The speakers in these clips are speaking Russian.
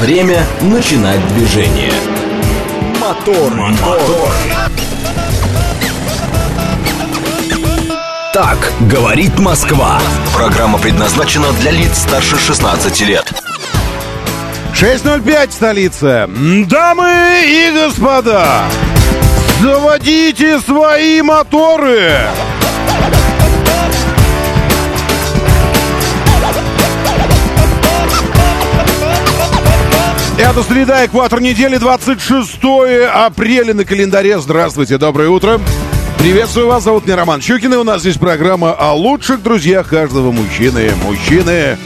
Время начинать движение. Мотор, мотор. Так говорит Москва. Программа предназначена для лиц старше 16 лет. 6.05 столица. Дамы и господа, заводите свои моторы. Это среда, экватор недели, 26 апреля на календаре. Здравствуйте, доброе утро. Приветствую вас, зовут меня Роман Щукин, и у нас здесь программа о лучших друзьях каждого мужчины. Мужчины,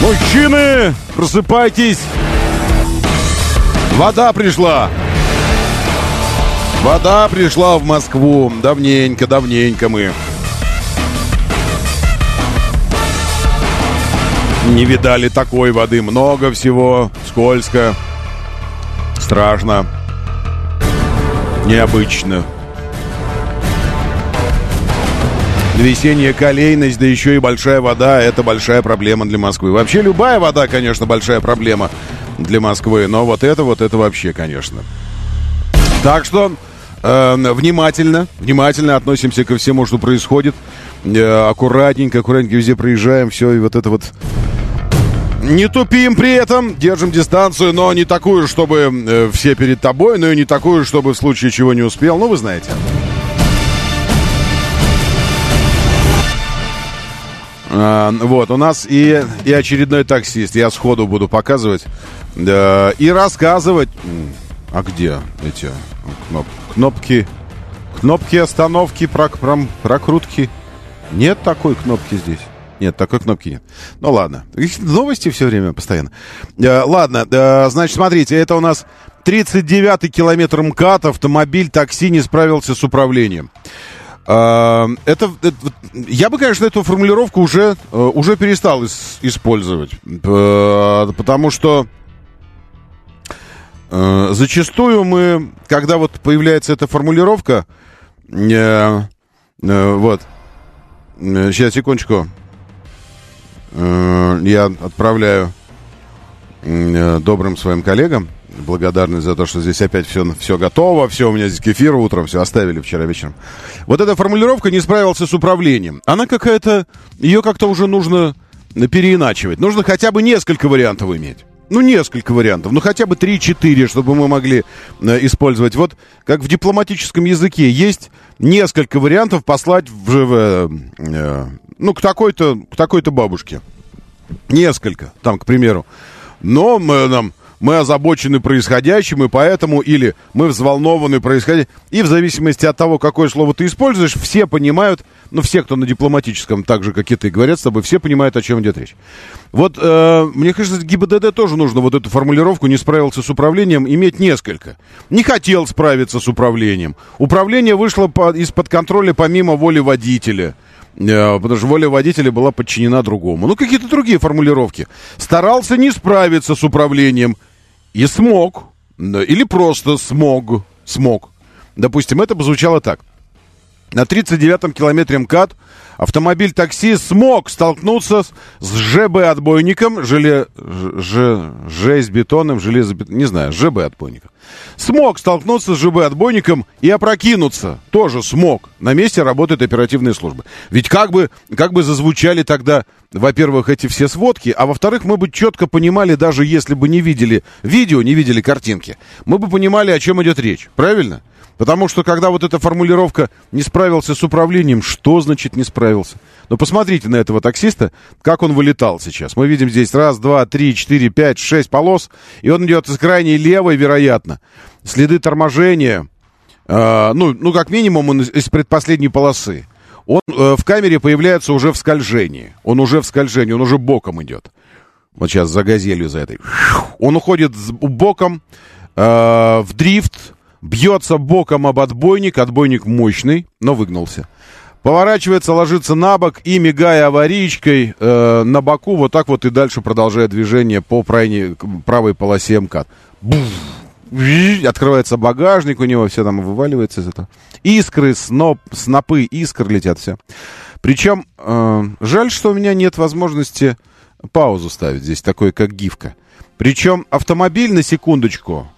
мужчины, просыпайтесь. Вода пришла. Вода пришла в Москву. Давненько, давненько мы. Не видали такой воды. Много всего. Скользко. Страшно. Необычно. Весенняя колейность, да еще и большая вода, это большая проблема для Москвы. Вообще любая вода, конечно, большая проблема для Москвы, но вот это, вот это вообще, конечно. Так что э, внимательно, внимательно относимся ко всему, что происходит. Э, аккуратненько, аккуратненько везде проезжаем, все, и вот это вот не тупим при этом, держим дистанцию, но не такую, чтобы э, все перед тобой, но и не такую, чтобы в случае чего не успел. Ну, вы знаете. А, вот, у нас и, и очередной таксист. Я сходу буду показывать да, и рассказывать. А где эти кноп, кнопки? Кнопки остановки, прок, прокрутки. Нет такой кнопки здесь. Нет, такой кнопки нет. Ну ладно. Новости все время постоянно. Э, ладно, э, значит, смотрите, это у нас 39-й километр МКАД. Автомобиль такси не справился с управлением. Э, это, это, я бы, конечно, эту формулировку уже, э, уже перестал ис, использовать. Э, потому что э, зачастую мы, когда вот появляется эта формулировка, э, э, вот, сейчас, секундочку. Э, я отправляю э, добрым своим коллегам благодарность за то, что здесь опять все, все готово, все у меня здесь кефир утром, все оставили вчера вечером. Вот эта формулировка не справился с управлением. Она какая-то, ее как-то уже нужно переиначивать. Нужно хотя бы несколько вариантов иметь. Ну, несколько вариантов. Ну, хотя бы 3-4, чтобы мы могли э, использовать. Вот как в дипломатическом языке есть несколько вариантов послать в, в, э, ну, к такой-то, к такой-то бабушке. Несколько, там, к примеру. Но мы, нам, мы озабочены происходящим, и поэтому, или мы взволнованы происходящим. И в зависимости от того, какое слово ты используешь, все понимают, ну, все, кто на дипломатическом, так же, как и ты, говорят с тобой, все понимают, о чем идет речь. Вот, э, мне кажется, ГИБДД тоже нужно вот эту формулировку «не справился с управлением» иметь несколько. Не хотел справиться с управлением. Управление вышло по, из-под контроля помимо воли водителя. Э, потому что воля водителя была подчинена другому. Ну, какие-то другие формулировки. Старался не справиться с управлением и смог. Или просто смог. Смог. Допустим, это бы звучало так. На 39-м километре МКАД автомобиль такси смог столкнуться с, ЖБ-отбойником, желе, ж, железобетонным, железобетонным, не знаю, ЖБ-отбойником. Смог столкнуться с ЖБ-отбойником и опрокинуться. Тоже смог. На месте работают оперативные службы. Ведь как бы, как бы зазвучали тогда, во-первых, эти все сводки, а во-вторых, мы бы четко понимали, даже если бы не видели видео, не видели картинки, мы бы понимали, о чем идет речь. Правильно? Потому что когда вот эта формулировка «не справился с управлением», что значит «не справился»? Ну, посмотрите на этого таксиста, как он вылетал сейчас. Мы видим здесь раз, два, три, четыре, пять, шесть полос, и он идет с крайней левой, вероятно. Следы торможения, э, ну, ну, как минимум, он из, из предпоследней полосы. Он э, в камере появляется уже в скольжении. Он уже в скольжении, он уже боком идет. Вот сейчас за газелью за этой. Он уходит боком э, в дрифт, Бьется боком об отбойник, отбойник мощный, но выгнулся. Поворачивается, ложится на бок и, мигая аварийкой э, на боку, вот так вот и дальше продолжает движение по крайней, правой полосе МКАД. Открывается багажник у него, все там вываливается из этого. Искры, сноп, снопы искр летят все. Причем, э, жаль, что у меня нет возможности паузу ставить. Здесь такой, как гифка. Причем автомобиль, на секундочку,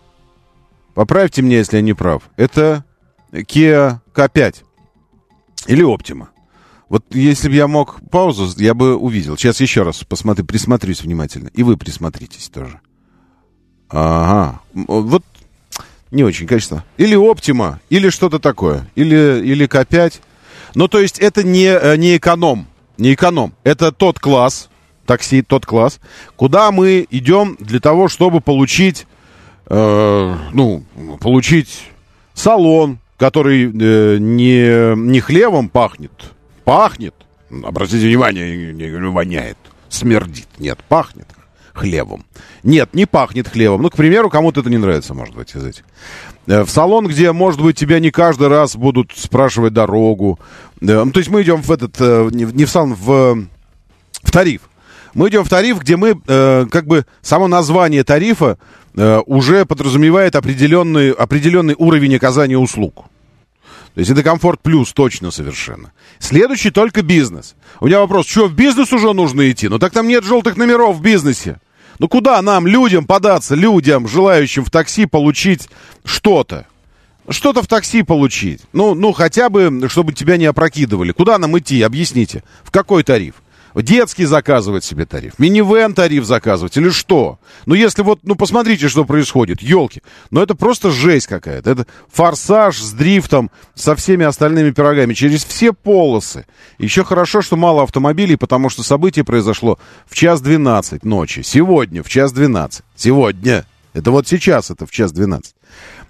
поправьте меня, если я не прав, это Kia K5 или Optima. Вот если бы я мог паузу, я бы увидел. Сейчас еще раз посмотрю, присмотрюсь внимательно. И вы присмотритесь тоже. Ага. Вот не очень, конечно. Или Optima, или что-то такое. Или, или К5. Ну, то есть это не, э, не эконом. Не эконом. Это тот класс, такси, тот класс, куда мы идем для того, чтобы получить, э, ну, получить салон, который э, не, не хлебом пахнет, пахнет, обратите внимание, не, не воняет, смердит, нет, пахнет хлебом. Нет, не пахнет хлебом. Ну, к примеру, кому-то это не нравится, может быть, из этих. Э, в салон, где, может быть, тебя не каждый раз будут спрашивать дорогу. Э, ну, то есть мы идем в этот, не в салон, в, в тариф. Мы идем в тариф, где мы, как бы, само название тарифа уже подразумевает определенный, определенный уровень оказания услуг. То есть это комфорт плюс точно совершенно. Следующий только бизнес. У меня вопрос, что в бизнес уже нужно идти? Ну так там нет желтых номеров в бизнесе. Ну куда нам, людям, податься, людям, желающим в такси получить что-то? Что-то в такси получить. Ну, ну, хотя бы, чтобы тебя не опрокидывали. Куда нам идти, объясните. В какой тариф? Детский заказывать себе тариф, минивэн тариф заказывать или что? Ну, если вот, ну, посмотрите, что происходит, елки. Ну, это просто жесть какая-то. Это форсаж с дрифтом, со всеми остальными пирогами, через все полосы. Еще хорошо, что мало автомобилей, потому что событие произошло в час 12 ночи. Сегодня в час 12. Сегодня. Это вот сейчас это в час 12.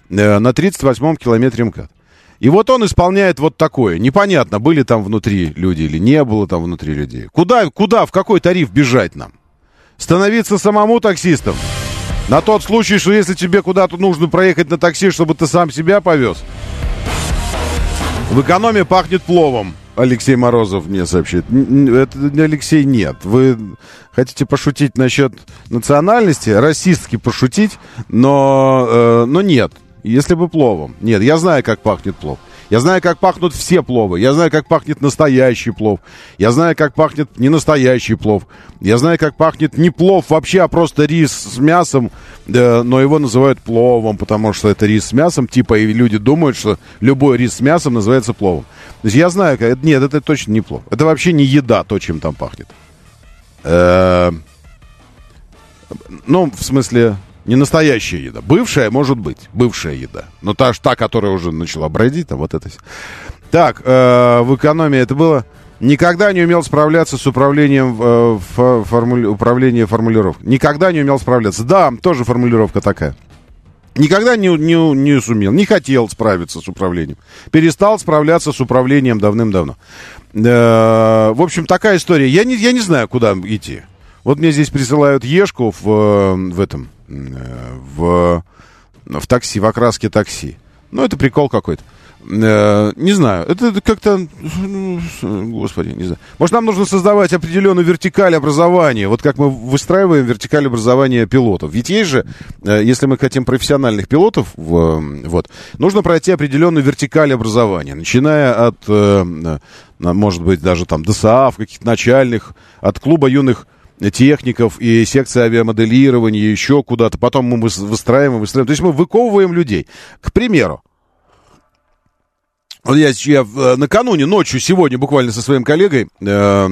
Э, на 38-м километре МКАД. И вот он исполняет вот такое. Непонятно, были там внутри люди или не было там внутри людей. Куда, куда, в какой тариф бежать нам? Становиться самому таксистом? На тот случай, что если тебе куда-то нужно проехать на такси, чтобы ты сам себя повез? В экономе пахнет пловом. Алексей Морозов мне сообщит. Это не Алексей, нет. Вы хотите пошутить насчет национальности, расистски пошутить, но, э, но нет. Если бы пловом. Нет, я знаю, как пахнет плов. Я знаю, как пахнут все пловы. Я знаю, как пахнет настоящий плов. Я знаю, как пахнет не настоящий плов. Я знаю, как пахнет не плов вообще, а просто рис с мясом. Да, но его называют пловом, потому что это рис с мясом. Типа, и люди думают, что любой рис с мясом называется пловом. То есть я знаю, как... нет, это точно не плов. Это вообще не еда, то, чем там пахнет. Э, ну, в смысле, не настоящая еда. Бывшая, может быть. Бывшая еда. Но та, та которая уже начала бродить, там вот это. Так, э, в экономии это было... Никогда не умел справляться с управлением э, формули... управления формулировок. Никогда не умел справляться. Да, тоже формулировка такая. Никогда не, не, не сумел, не хотел справиться с управлением. Перестал справляться с управлением давным-давно. Э, в общем, такая история. Я не, я не знаю, куда идти. Вот мне здесь присылают Ешку в, э, в этом, в, в такси, в окраске такси. Ну, это прикол какой-то. Э, не знаю, это как-то, ну, господи, не знаю. Может, нам нужно создавать определенную вертикаль образования, вот как мы выстраиваем вертикаль образования пилотов. Ведь есть же, если мы хотим профессиональных пилотов, вот, нужно пройти определенную вертикаль образования, начиная от, может быть, даже там ДСА, каких-то начальных, от клуба юных техников и секция авиамоделирования, еще куда-то. Потом мы выстраиваем, выстраиваем. То есть мы выковываем людей. К примеру, я, я э, накануне, ночью, сегодня буквально со своим коллегой, э,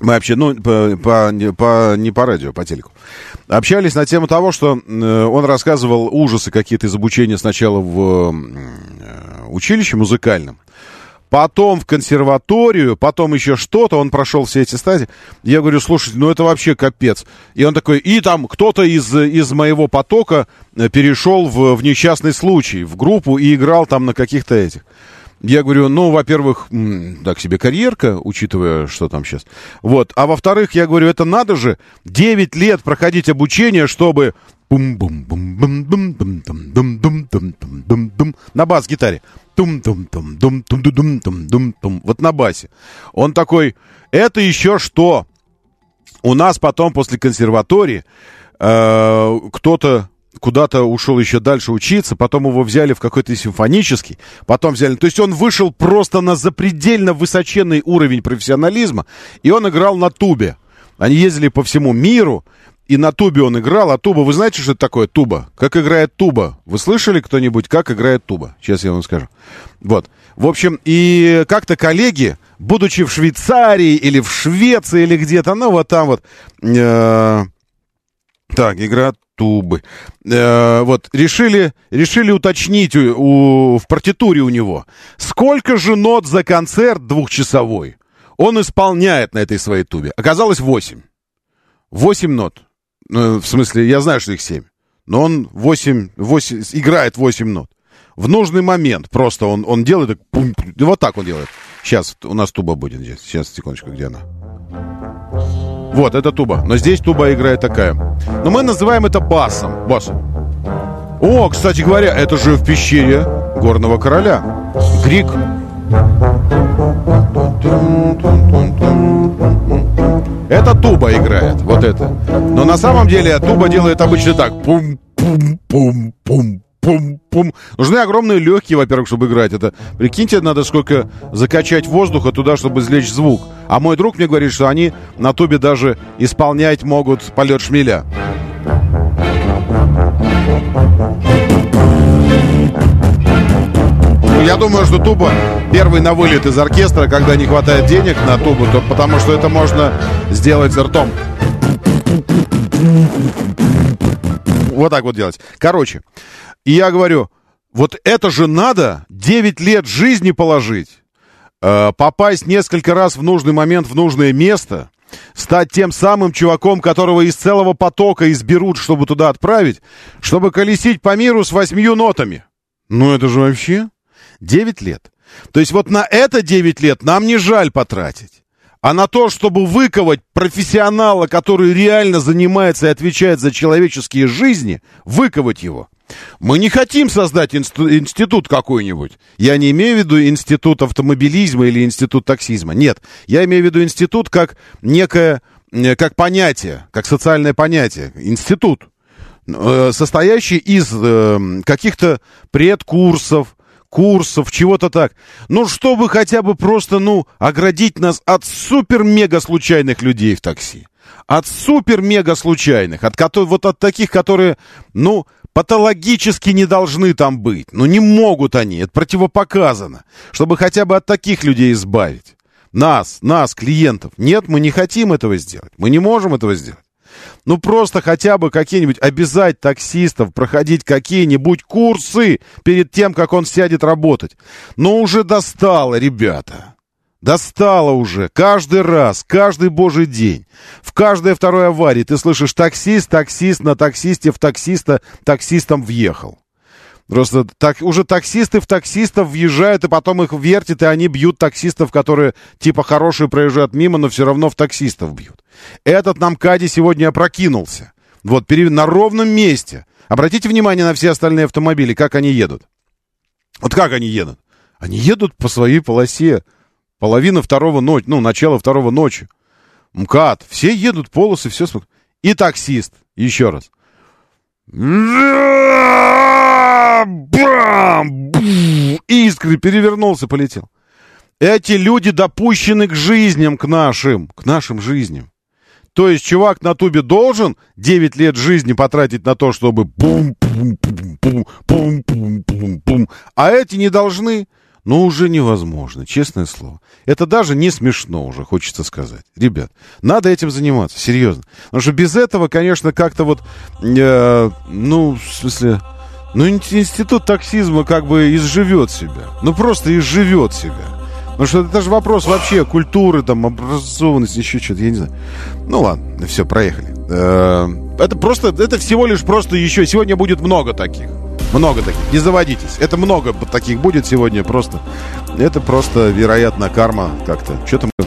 мы вообще, ну, по, по, по, не по радио, по телеку, общались на тему того, что э, он рассказывал ужасы какие-то из обучения сначала в э, училище музыкальном, потом в консерваторию, потом еще что-то, он прошел все эти стадии. Я говорю, слушайте, ну это вообще капец. И он такой, и там кто-то из, из моего потока э, перешел в, в несчастный случай, в группу и играл там на каких-то этих. Я говорю, ну, во-первых, так себе карьерка, учитывая, что там сейчас. Вот. А во-вторых, я говорю, это надо же 9 лет проходить обучение, чтобы на бас-гитаре. Тум-тум-тум-дум-тум-дум-тум-дум. Вот на басе. Он такой, это еще что? У нас потом после консерватории э, кто-то куда-то ушел еще дальше учиться, потом его взяли в какой-то симфонический, потом взяли... То есть он вышел просто на запредельно высоченный уровень профессионализма, и он играл на тубе. Они ездили по всему миру, и на тубе он играл. А туба, вы знаете, что это такое туба? Как играет туба? Вы слышали кто-нибудь, как играет туба? Сейчас я вам скажу. Вот. В общем, и как-то коллеги, будучи в Швейцарии или в Швеции или где-то, ну вот там вот... Э, так, игра тубы. Э, вот, решили, решили уточнить у, у, в партитуре у него, сколько же нот за концерт двухчасовой он исполняет на этой своей тубе. Оказалось восемь. Восемь нот. Ну, в смысле, я знаю, что их семь. Но он восемь, восемь, играет восемь нот. В нужный момент просто он, он делает, так, пум, вот так он делает. Сейчас у нас туба будет здесь. Сейчас, секундочку, где она? Вот, это туба. Но здесь туба играет такая. Но мы называем это басом. Басом. О, кстати говоря, это же в пещере горного короля. Грик. Это туба играет, вот это. Но на самом деле туба делает обычно так. Пум-пум-пум-пум пум-пум. Нужны огромные легкие, во-первых, чтобы играть. Это, прикиньте, надо сколько закачать воздуха туда, чтобы извлечь звук. А мой друг мне говорит, что они на тубе даже исполнять могут полет шмеля. Я думаю, что туба первый на вылет из оркестра, когда не хватает денег на тубу, то потому что это можно сделать ртом. Вот так вот делать. Короче, и я говорю, вот это же надо 9 лет жизни положить, э, попасть несколько раз в нужный момент в нужное место, стать тем самым чуваком, которого из целого потока изберут, чтобы туда отправить, чтобы колесить по миру с восьмью нотами. Ну это же вообще 9 лет. То есть вот на это 9 лет нам не жаль потратить. А на то, чтобы выковать профессионала, который реально занимается и отвечает за человеческие жизни, выковать его – мы не хотим создать институт какой-нибудь. Я не имею в виду институт автомобилизма или институт таксизма. Нет, я имею в виду институт как некое, э, как понятие, как социальное понятие. Институт, э, состоящий из э, каких-то предкурсов, курсов, чего-то так. Ну, чтобы хотя бы просто, ну, оградить нас от супер-мега случайных людей в такси. От супер-мега случайных, от которых, вот от таких, которые, ну, патологически не должны там быть. Но не могут они, это противопоказано. Чтобы хотя бы от таких людей избавить. Нас, нас, клиентов. Нет, мы не хотим этого сделать. Мы не можем этого сделать. Ну, просто хотя бы какие-нибудь обязать таксистов проходить какие-нибудь курсы перед тем, как он сядет работать. Но уже достало, ребята. Достало уже. Каждый раз, каждый божий день. В каждой второй аварии ты слышишь таксист, таксист, на таксисте в таксиста, таксистом въехал. Просто так, уже таксисты в таксистов въезжают, и потом их вертят, и они бьют таксистов, которые типа хорошие проезжают мимо, но все равно в таксистов бьют. Этот нам Кади сегодня опрокинулся. Вот, на ровном месте. Обратите внимание на все остальные автомобили, как они едут. Вот как они едут? Они едут по своей полосе. Половина второго ночи, ну, начало второго ночи. МКАД. Все едут, полосы, все. И таксист. Еще раз. Бам! Искры перевернулся, полетел. Эти люди допущены к жизням, к нашим, к нашим жизням. То есть чувак на тубе должен 9 лет жизни потратить на то, чтобы бум, бум, бум, бум, бум, бум, бум, бум. А эти не должны. Ну, уже невозможно, честное слово. Это даже не смешно уже, хочется сказать. Ребят, надо этим заниматься, серьезно. Потому что без этого, конечно, как-то вот, э, ну, в смысле, ну, институт таксизма как бы изживет себя. Ну, просто изживет себя. Потому что это же вопрос вообще культуры, там, образованности, еще что-то, я не знаю. Ну, ладно, все, проехали. Э, это просто, это всего лишь просто еще, сегодня будет много таких. Много таких. Не заводитесь. Это много таких будет сегодня просто. Это просто, вероятно, карма как-то. Что-то мы...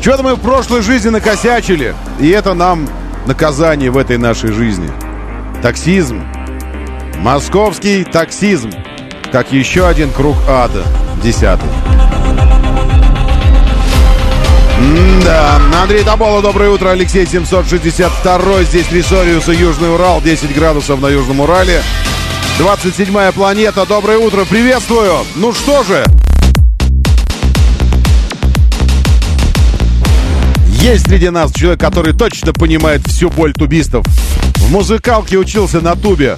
Что-то мы в прошлой жизни накосячили. И это нам наказание в этой нашей жизни. Таксизм. Московский таксизм. Как еще один круг ада. Десятый. да, Андрей Табола, доброе утро, Алексей 762 здесь Рисориус и Южный Урал, 10 градусов на Южном Урале. 27-я планета. Доброе утро, приветствую. Ну что же, Есть среди нас человек, который точно понимает всю боль тубистов. В музыкалке учился на тубе.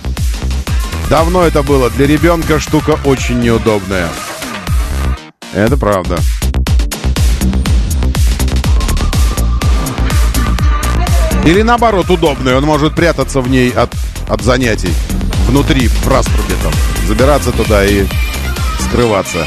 Давно это было. Для ребенка штука очень неудобная. Это правда. Или наоборот, удобная. Он может прятаться в ней от, от занятий. Внутри, в раструбе там. Забираться туда и скрываться.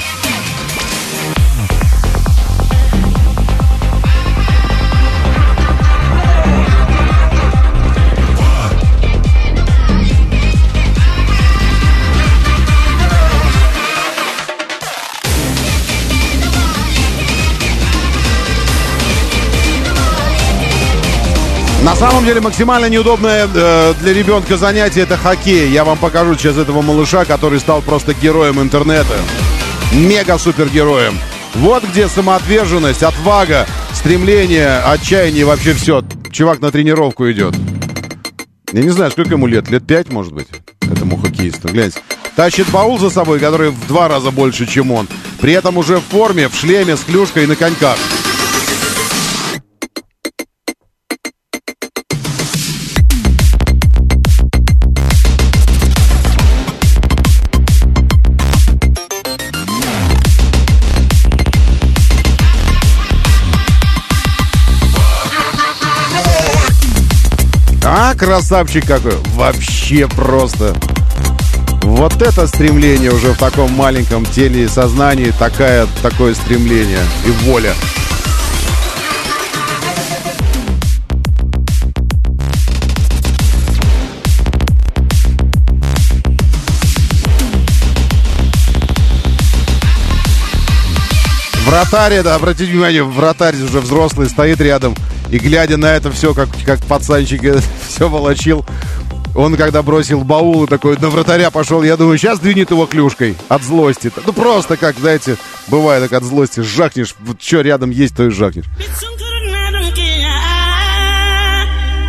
Самом деле максимально неудобное э, для ребенка занятие это хоккей. Я вам покажу сейчас этого малыша, который стал просто героем интернета. Мега-супергероем. Вот где самоотверженность, отвага, стремление, отчаяние, вообще все. Чувак на тренировку идет. Я не знаю, сколько ему лет. Лет пять, может быть, этому хоккеисту. Гляньте. Тащит баул за собой, который в два раза больше, чем он. При этом уже в форме, в шлеме, с клюшкой и на коньках. Красавчик какой! Вообще просто! Вот это стремление уже в таком маленьком теле и сознании, такая, такое стремление и воля. Вратарь, это, обратите внимание, вратарь уже взрослый, стоит рядом и глядя на это все, как, как пацанчик все волочил, он когда бросил баул и такой на вратаря пошел, я думаю, сейчас двинет его клюшкой от злости. Ну просто как, знаете, бывает так от злости, жахнешь, вот что рядом есть, то и жахнешь.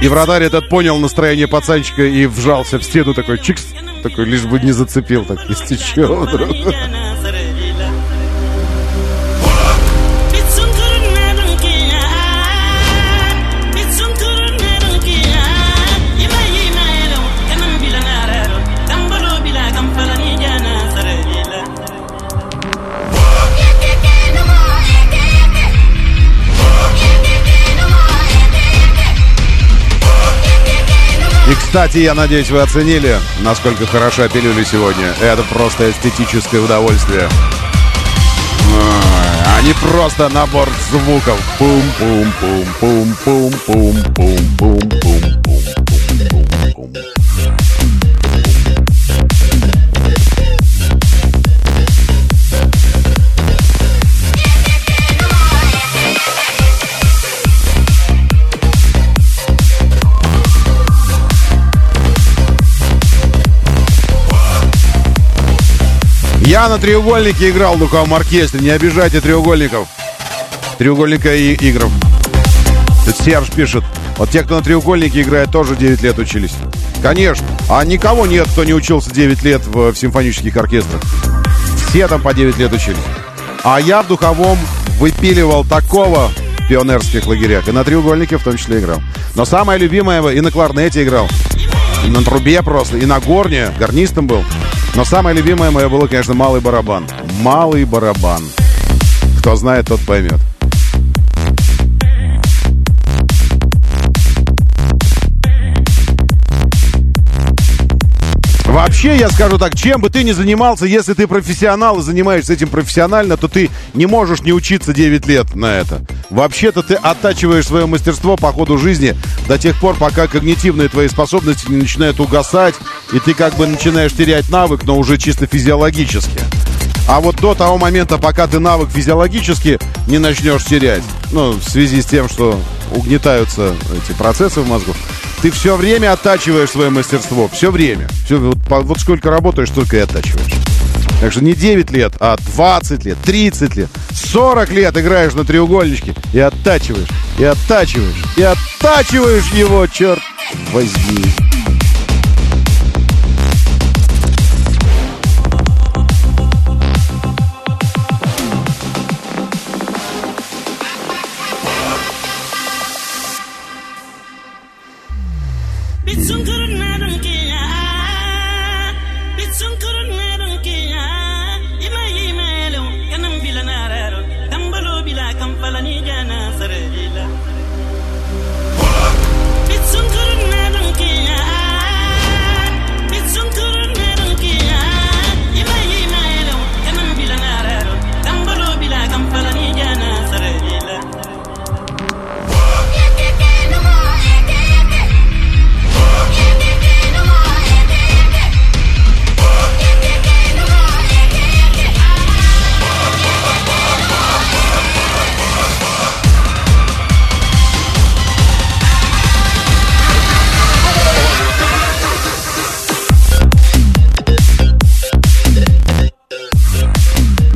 И вратарь этот понял настроение пацанчика и вжался в стену такой, чикс, такой, лишь бы не зацепил, так, если что, вдруг. кстати, я надеюсь, вы оценили, насколько хороша пилюля сегодня. Это просто эстетическое удовольствие. А не просто набор звуков. Пум-пум-пум-пум-пум-пум-пум-пум-пум-пум. Я на треугольнике играл в духовом оркестре. Не обижайте треугольников. Треугольника и игров. Тут Серж пишет. Вот те, кто на треугольнике играет, тоже 9 лет учились. Конечно. А никого нет, кто не учился 9 лет в, в симфонических оркестрах. Все там по 9 лет учились. А я в духовом выпиливал такого в пионерских лагерях. И на треугольнике в том числе играл. Но самое любимое, и на кларнете играл. И на трубе просто, и на горне. Гарнистом был. Но самое любимое мое было, конечно, малый барабан. Малый барабан. Кто знает, тот поймет. Вообще, я скажу так, чем бы ты ни занимался, если ты профессионал и занимаешься этим профессионально, то ты не можешь не учиться 9 лет на это. Вообще-то ты оттачиваешь свое мастерство по ходу жизни до тех пор, пока когнитивные твои способности не начинают угасать, и ты как бы начинаешь терять навык, но уже чисто физиологически. А вот до того момента, пока ты навык физиологически не начнешь терять, ну, в связи с тем, что угнетаются эти процессы в мозгу, ты все время оттачиваешь свое мастерство. Все время. Все, вот, вот сколько работаешь, столько и оттачиваешь. Так что не 9 лет, а 20 лет, 30 лет, 40 лет играешь на треугольничке и оттачиваешь, и оттачиваешь, и оттачиваешь его, черт возьми. It's some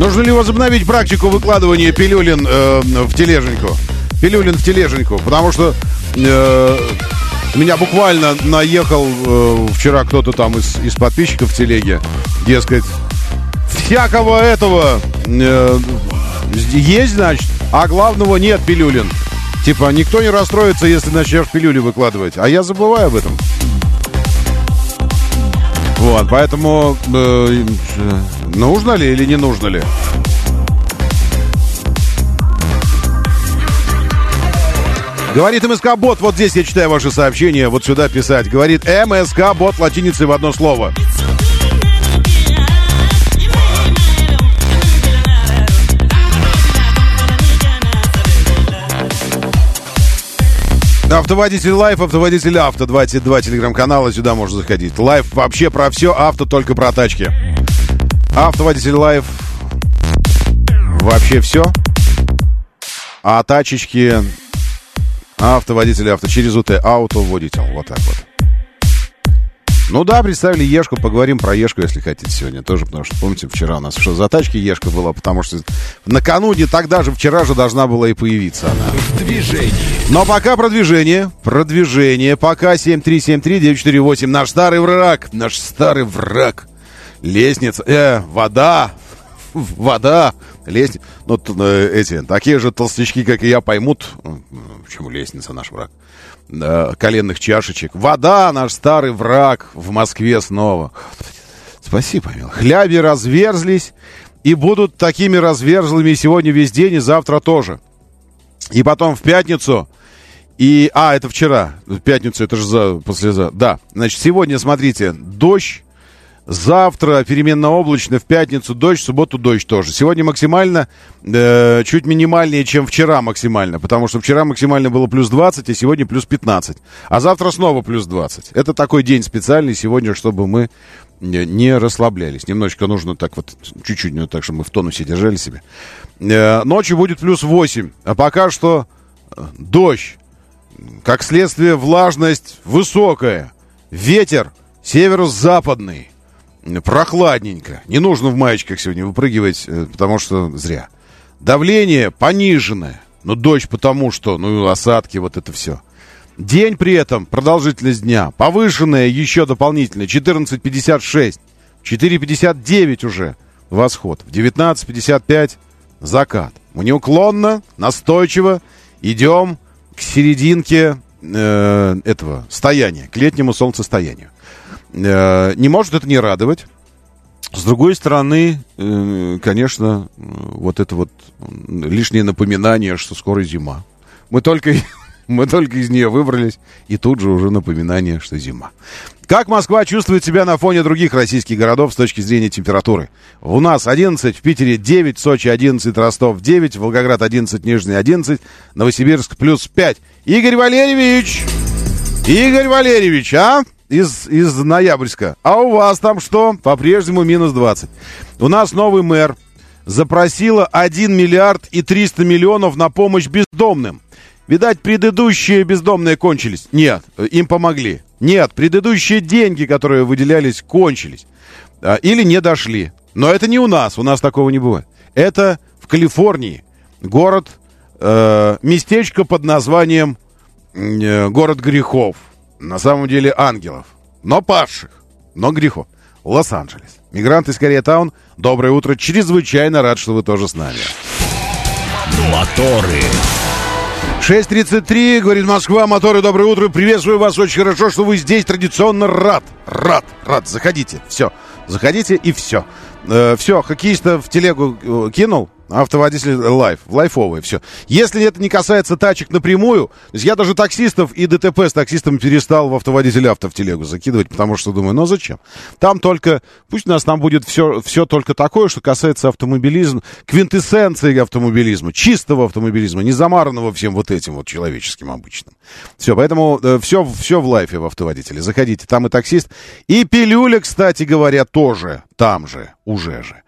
Нужно ли возобновить практику выкладывания пилюлин э, в тележеньку? Пилюлин в тележеньку, потому что э, меня буквально наехал э, вчера кто-то там из, из подписчиков в телеге, дескать, всякого этого э, есть, значит, а главного нет пилюлин. Типа, никто не расстроится, если начнешь пилюли выкладывать. А я забываю об этом. Вот, поэтому э, нужно ли или не нужно ли? Говорит МСК-бот, вот здесь я читаю ваши сообщения, вот сюда писать. Говорит МСК-бот латиницей в одно слово. Автоводитель Life, автоводитель Авто, 22 телеграм-канала, сюда можно заходить. Life вообще про все, авто только про тачки. Автоводитель Life, вообще все. А тачечки, автоводитель авто через УТ, ауто водитель, вот так вот. Ну да, представили Ешку, поговорим про Ешку, если хотите, сегодня тоже, потому что, помните, вчера у нас что за тачки Ешка была, потому что накануне, тогда же, вчера же должна была и появиться она. В движении. Но пока продвижение, продвижение, пока 7373-948, наш старый враг, наш старый враг, лестница, э, вода, вода, лестница, ну, э, эти, такие же толстячки, как и я, поймут, почему лестница наш враг, коленных чашечек. Вода, наш старый враг в Москве снова. Спасибо, мил. Хляби разверзлись и будут такими разверзлыми сегодня весь день и завтра тоже. И потом в пятницу... И, а, это вчера. В пятницу, это же за, послезавтра. Да, значит, сегодня, смотрите, дождь, Завтра переменно облачно, в пятницу дождь, в субботу дождь тоже. Сегодня максимально, э, чуть минимальнее, чем вчера максимально, потому что вчера максимально было плюс 20, а сегодня плюс 15. А завтра снова плюс 20. Это такой день специальный сегодня, чтобы мы не расслаблялись. Немножечко нужно так вот, чуть-чуть, ну, так, чтобы мы в тонусе держали себя. Э, ночью будет плюс 8, а пока что э, дождь. Как следствие, влажность высокая. Ветер северо-западный прохладненько. Не нужно в маечках сегодня выпрыгивать, э, потому что зря. Давление пониженное. Ну, дождь потому что, ну, осадки, вот это все. День при этом, продолжительность дня, повышенная еще дополнительно, 14.56, 4.59 уже восход, в 19.55 закат. Мы неуклонно, настойчиво идем к серединке э, этого стояния, к летнему солнцестоянию. Э, не может это не радовать. С другой стороны, э, конечно, вот это вот лишнее напоминание, что скоро зима. Мы только, мы только из нее выбрались, и тут же уже напоминание, что зима. Как Москва чувствует себя на фоне других российских городов с точки зрения температуры? У нас 11, в Питере 9, Сочи 11, Ростов 9, Волгоград 11, Нижний 11, Новосибирск плюс 5. Игорь Валерьевич! Игорь Валерьевич, а? Из, из Ноябрьска. А у вас там что? По-прежнему минус 20. У нас новый мэр запросила 1 миллиард и 300 миллионов на помощь бездомным. Видать, предыдущие бездомные кончились. Нет, им помогли. Нет, предыдущие деньги, которые выделялись, кончились. А, или не дошли. Но это не у нас, у нас такого не бывает. Это в Калифорнии. Город, э, местечко под названием э, Город грехов на самом деле ангелов, но падших, но грехов. Лос-Анджелес. Мигрант из Корея-таун. Доброе утро. Чрезвычайно рад, что вы тоже с нами. Моторы. 6.33, говорит Москва, моторы, доброе утро, приветствую вас, очень хорошо, что вы здесь, традиционно рад, рад, рад, заходите, все, заходите и все. Э, все, хоккеиста в телегу э, кинул, Автоводитель лайф, лайфовый, все. Если это не касается тачек напрямую, то есть я даже таксистов и ДТП с таксистом перестал в автоводитель авто в телегу закидывать, потому что думаю, ну зачем? Там только, пусть у нас там будет все, все только такое, что касается автомобилизма, квинтэссенции автомобилизма, чистого автомобилизма, не замаранного всем вот этим вот человеческим обычным. Все, поэтому э, все, все в лайфе в автоводителе. Заходите, там и таксист. И пилюля, кстати говоря, тоже там же, уже же.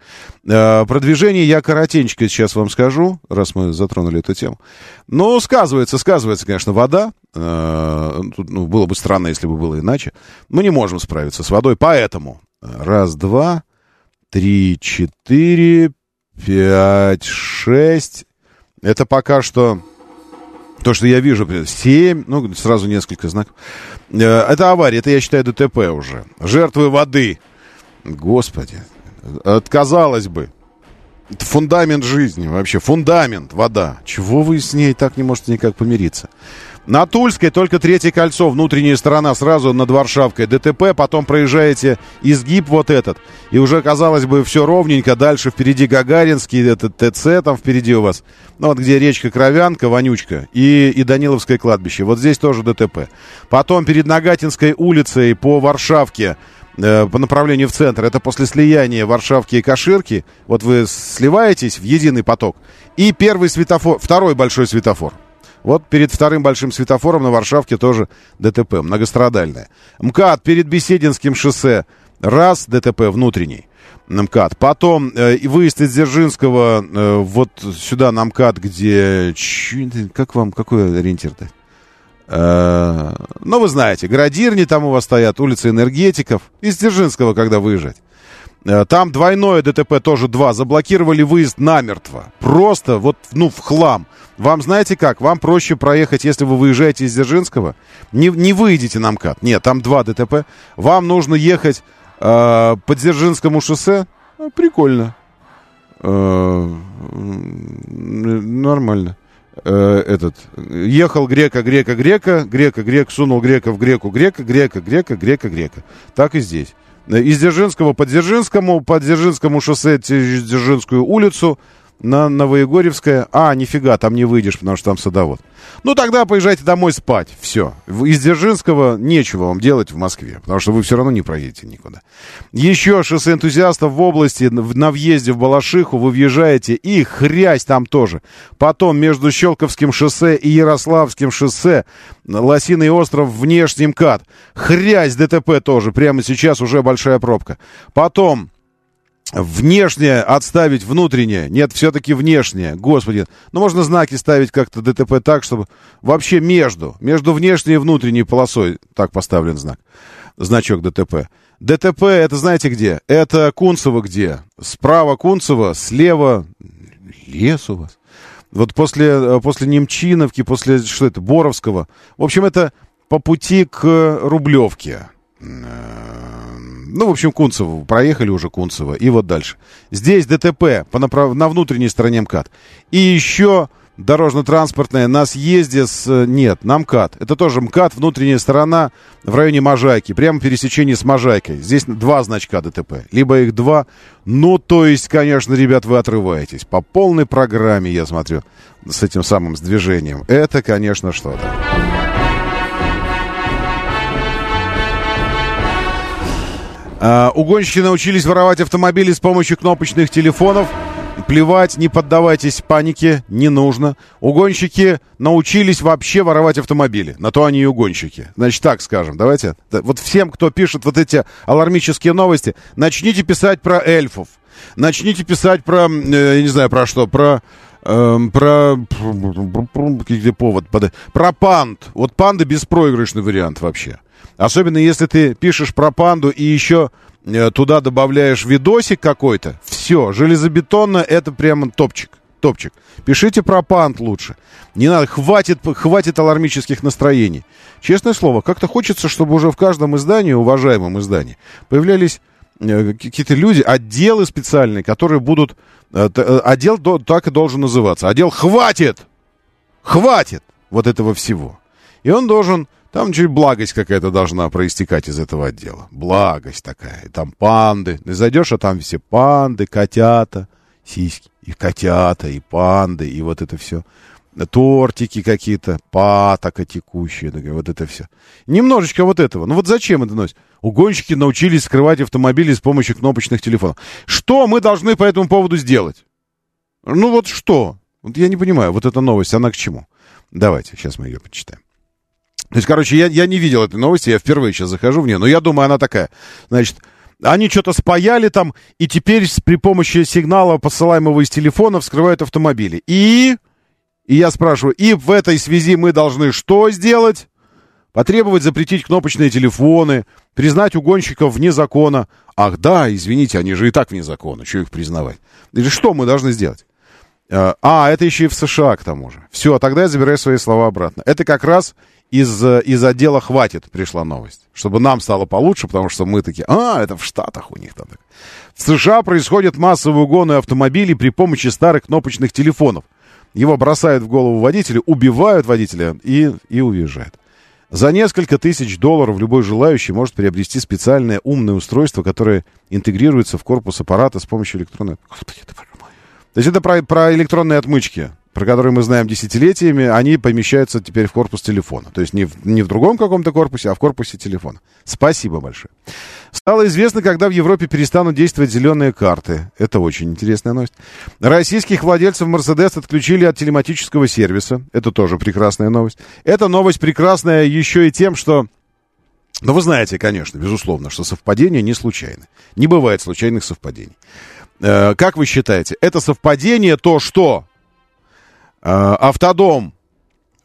Э, продвижение я коротенько сейчас вам скажу, раз мы затронули эту тему. Но сказывается, сказывается, конечно, вода. Э, тут, ну, было бы странно, если бы было иначе. Мы не можем справиться с водой, поэтому раз, два, три, четыре, пять, шесть. Это пока что то, что я вижу, семь, ну, сразу несколько знаков. Э, это авария, это, я считаю, ДТП уже. Жертвы воды. Господи, отказалось бы. Это фундамент жизни вообще, фундамент, вода. Чего вы с ней так не можете никак помириться? На Тульской только третье кольцо, внутренняя сторона сразу над Варшавкой. ДТП, потом проезжаете изгиб вот этот. И уже, казалось бы, все ровненько. Дальше впереди Гагаринский, этот ТЦ там впереди у вас. Ну вот где речка Кровянка, Вонючка и, и Даниловское кладбище. Вот здесь тоже ДТП. Потом перед Нагатинской улицей по Варшавке Э, по направлению в центр, это после слияния Варшавки и Каширки, вот вы сливаетесь в единый поток, и первый светофор, второй большой светофор. Вот перед вторым большим светофором на Варшавке тоже ДТП, многострадальное. МКАД перед Бесединским шоссе, раз, ДТП внутренний. МКАД. Потом э, выезд из Дзержинского э, вот сюда на МКАД, где... Как вам, какой ориентир-то? Э, ну, вы знаете, градирни там у вас стоят, улица энергетиков. Из Дзержинского, когда выезжать. Э, там двойное ДТП, тоже два. Заблокировали выезд намертво. Просто вот, ну, в хлам. Вам знаете как? Вам проще проехать, если вы выезжаете из Дзержинского. Не, не выйдете на МКАД. Нет, там два ДТП. Вам нужно ехать э, по Дзержинскому шоссе. Ну, прикольно. Э, нормально э, этот, ехал грека, грека, грека, грека, грек, сунул грека в греку, грека, грека, грека, грека, грека. Так и здесь. Из Дзержинского по Дзержинскому, по Дзержинскому шоссе Дзержинскую улицу, на Новоегорьевское. А, нифига, там не выйдешь, потому что там садовод. Ну, тогда поезжайте домой спать. Все. Из Дзержинского нечего вам делать в Москве, потому что вы все равно не проедете никуда. Еще шоссе энтузиастов в области, на въезде в Балашиху вы въезжаете, и хрясь там тоже. Потом между Щелковским шоссе и Ярославским шоссе, Лосиный остров, внешний МКАД. Хрясь ДТП тоже. Прямо сейчас уже большая пробка. Потом внешнее отставить внутреннее. Нет, все-таки внешнее. Господи, ну можно знаки ставить как-то ДТП так, чтобы вообще между, между внешней и внутренней полосой так поставлен знак. Значок ДТП. ДТП это знаете где? Это Кунцево где? Справа Кунцево, слева лес у вас. Вот после, после Немчиновки, после, что это, Боровского. В общем, это по пути к Рублевке ну, в общем, Кунцево. Проехали уже Кунцево. И вот дальше. Здесь ДТП по направ... на внутренней стороне МКАД. И еще дорожно-транспортная на съезде с... Нет, на МКАД. Это тоже МКАД, внутренняя сторона в районе Можайки. Прямо пересечение с Можайкой. Здесь два значка ДТП. Либо их два. Ну, то есть, конечно, ребят, вы отрываетесь. По полной программе, я смотрю, с этим самым с движением. Это, конечно, что-то. А, угонщики научились воровать автомобили с помощью кнопочных телефонов. Плевать, не поддавайтесь панике, не нужно. Угонщики научились вообще воровать автомобили. На то они и угонщики. Значит, так скажем, давайте. Вот всем, кто пишет вот эти алармические новости, начните писать про эльфов. Начните писать про, э, я не знаю, про что, про эм, про где повод, про панд. Вот панда беспроигрышный вариант вообще. Особенно если ты пишешь про панду и еще э, туда добавляешь видосик какой-то. Все, железобетонно это прямо топчик. Топчик. Пишите про панд лучше. Не надо, хватит, хватит алармических настроений. Честное слово, как-то хочется, чтобы уже в каждом издании, уважаемом издании, появлялись э, какие-то люди, отделы специальные, которые будут... Э, отдел так и должен называться. Отдел «Хватит!» Хватит! вот этого всего. И он должен, там чуть благость какая-то должна проистекать из этого отдела. Благость такая. И там панды. Ты зайдешь, а там все панды, котята, сиськи, и котята, и панды, и вот это все. Тортики какие-то, патока текущие, вот это все. Немножечко вот этого. Ну вот зачем это носить? Угонщики научились скрывать автомобили с помощью кнопочных телефонов. Что мы должны по этому поводу сделать? Ну вот что? Вот я не понимаю, вот эта новость, она к чему? Давайте, сейчас мы ее почитаем. То есть, короче, я, я не видел этой новости, я впервые сейчас захожу в нее, но я думаю, она такая. Значит, они что-то спаяли там, и теперь при помощи сигнала, посылаемого из телефона, вскрывают автомобили. И... И я спрашиваю, и в этой связи мы должны что сделать? Потребовать запретить кнопочные телефоны, признать угонщиков вне закона. Ах да, извините, они же и так вне закона, что их признавать? Или что мы должны сделать? А, а, это еще и в США, к тому же. Все, тогда я забираю свои слова обратно. Это как раз из, из отдела «Хватит» пришла новость. Чтобы нам стало получше, потому что мы такие, а, это в Штатах у них там. В США происходят массовые угоны автомобилей при помощи старых кнопочных телефонов. Его бросают в голову водителя, убивают водителя и, и уезжают. За несколько тысяч долларов любой желающий может приобрести специальное умное устройство, которое интегрируется в корпус аппарата с помощью электронной... Господи, это... То есть это про, про электронные отмычки про которые мы знаем десятилетиями, они помещаются теперь в корпус телефона. То есть не в, не в другом каком-то корпусе, а в корпусе телефона. Спасибо большое. Стало известно, когда в Европе перестанут действовать зеленые карты. Это очень интересная новость. Российских владельцев Mercedes отключили от телематического сервиса. Это тоже прекрасная новость. Эта новость прекрасная еще и тем, что ну, вы знаете, конечно, безусловно, что совпадения не случайны. Не бывает случайных совпадений. Э, как вы считаете, это совпадение то, что Автодом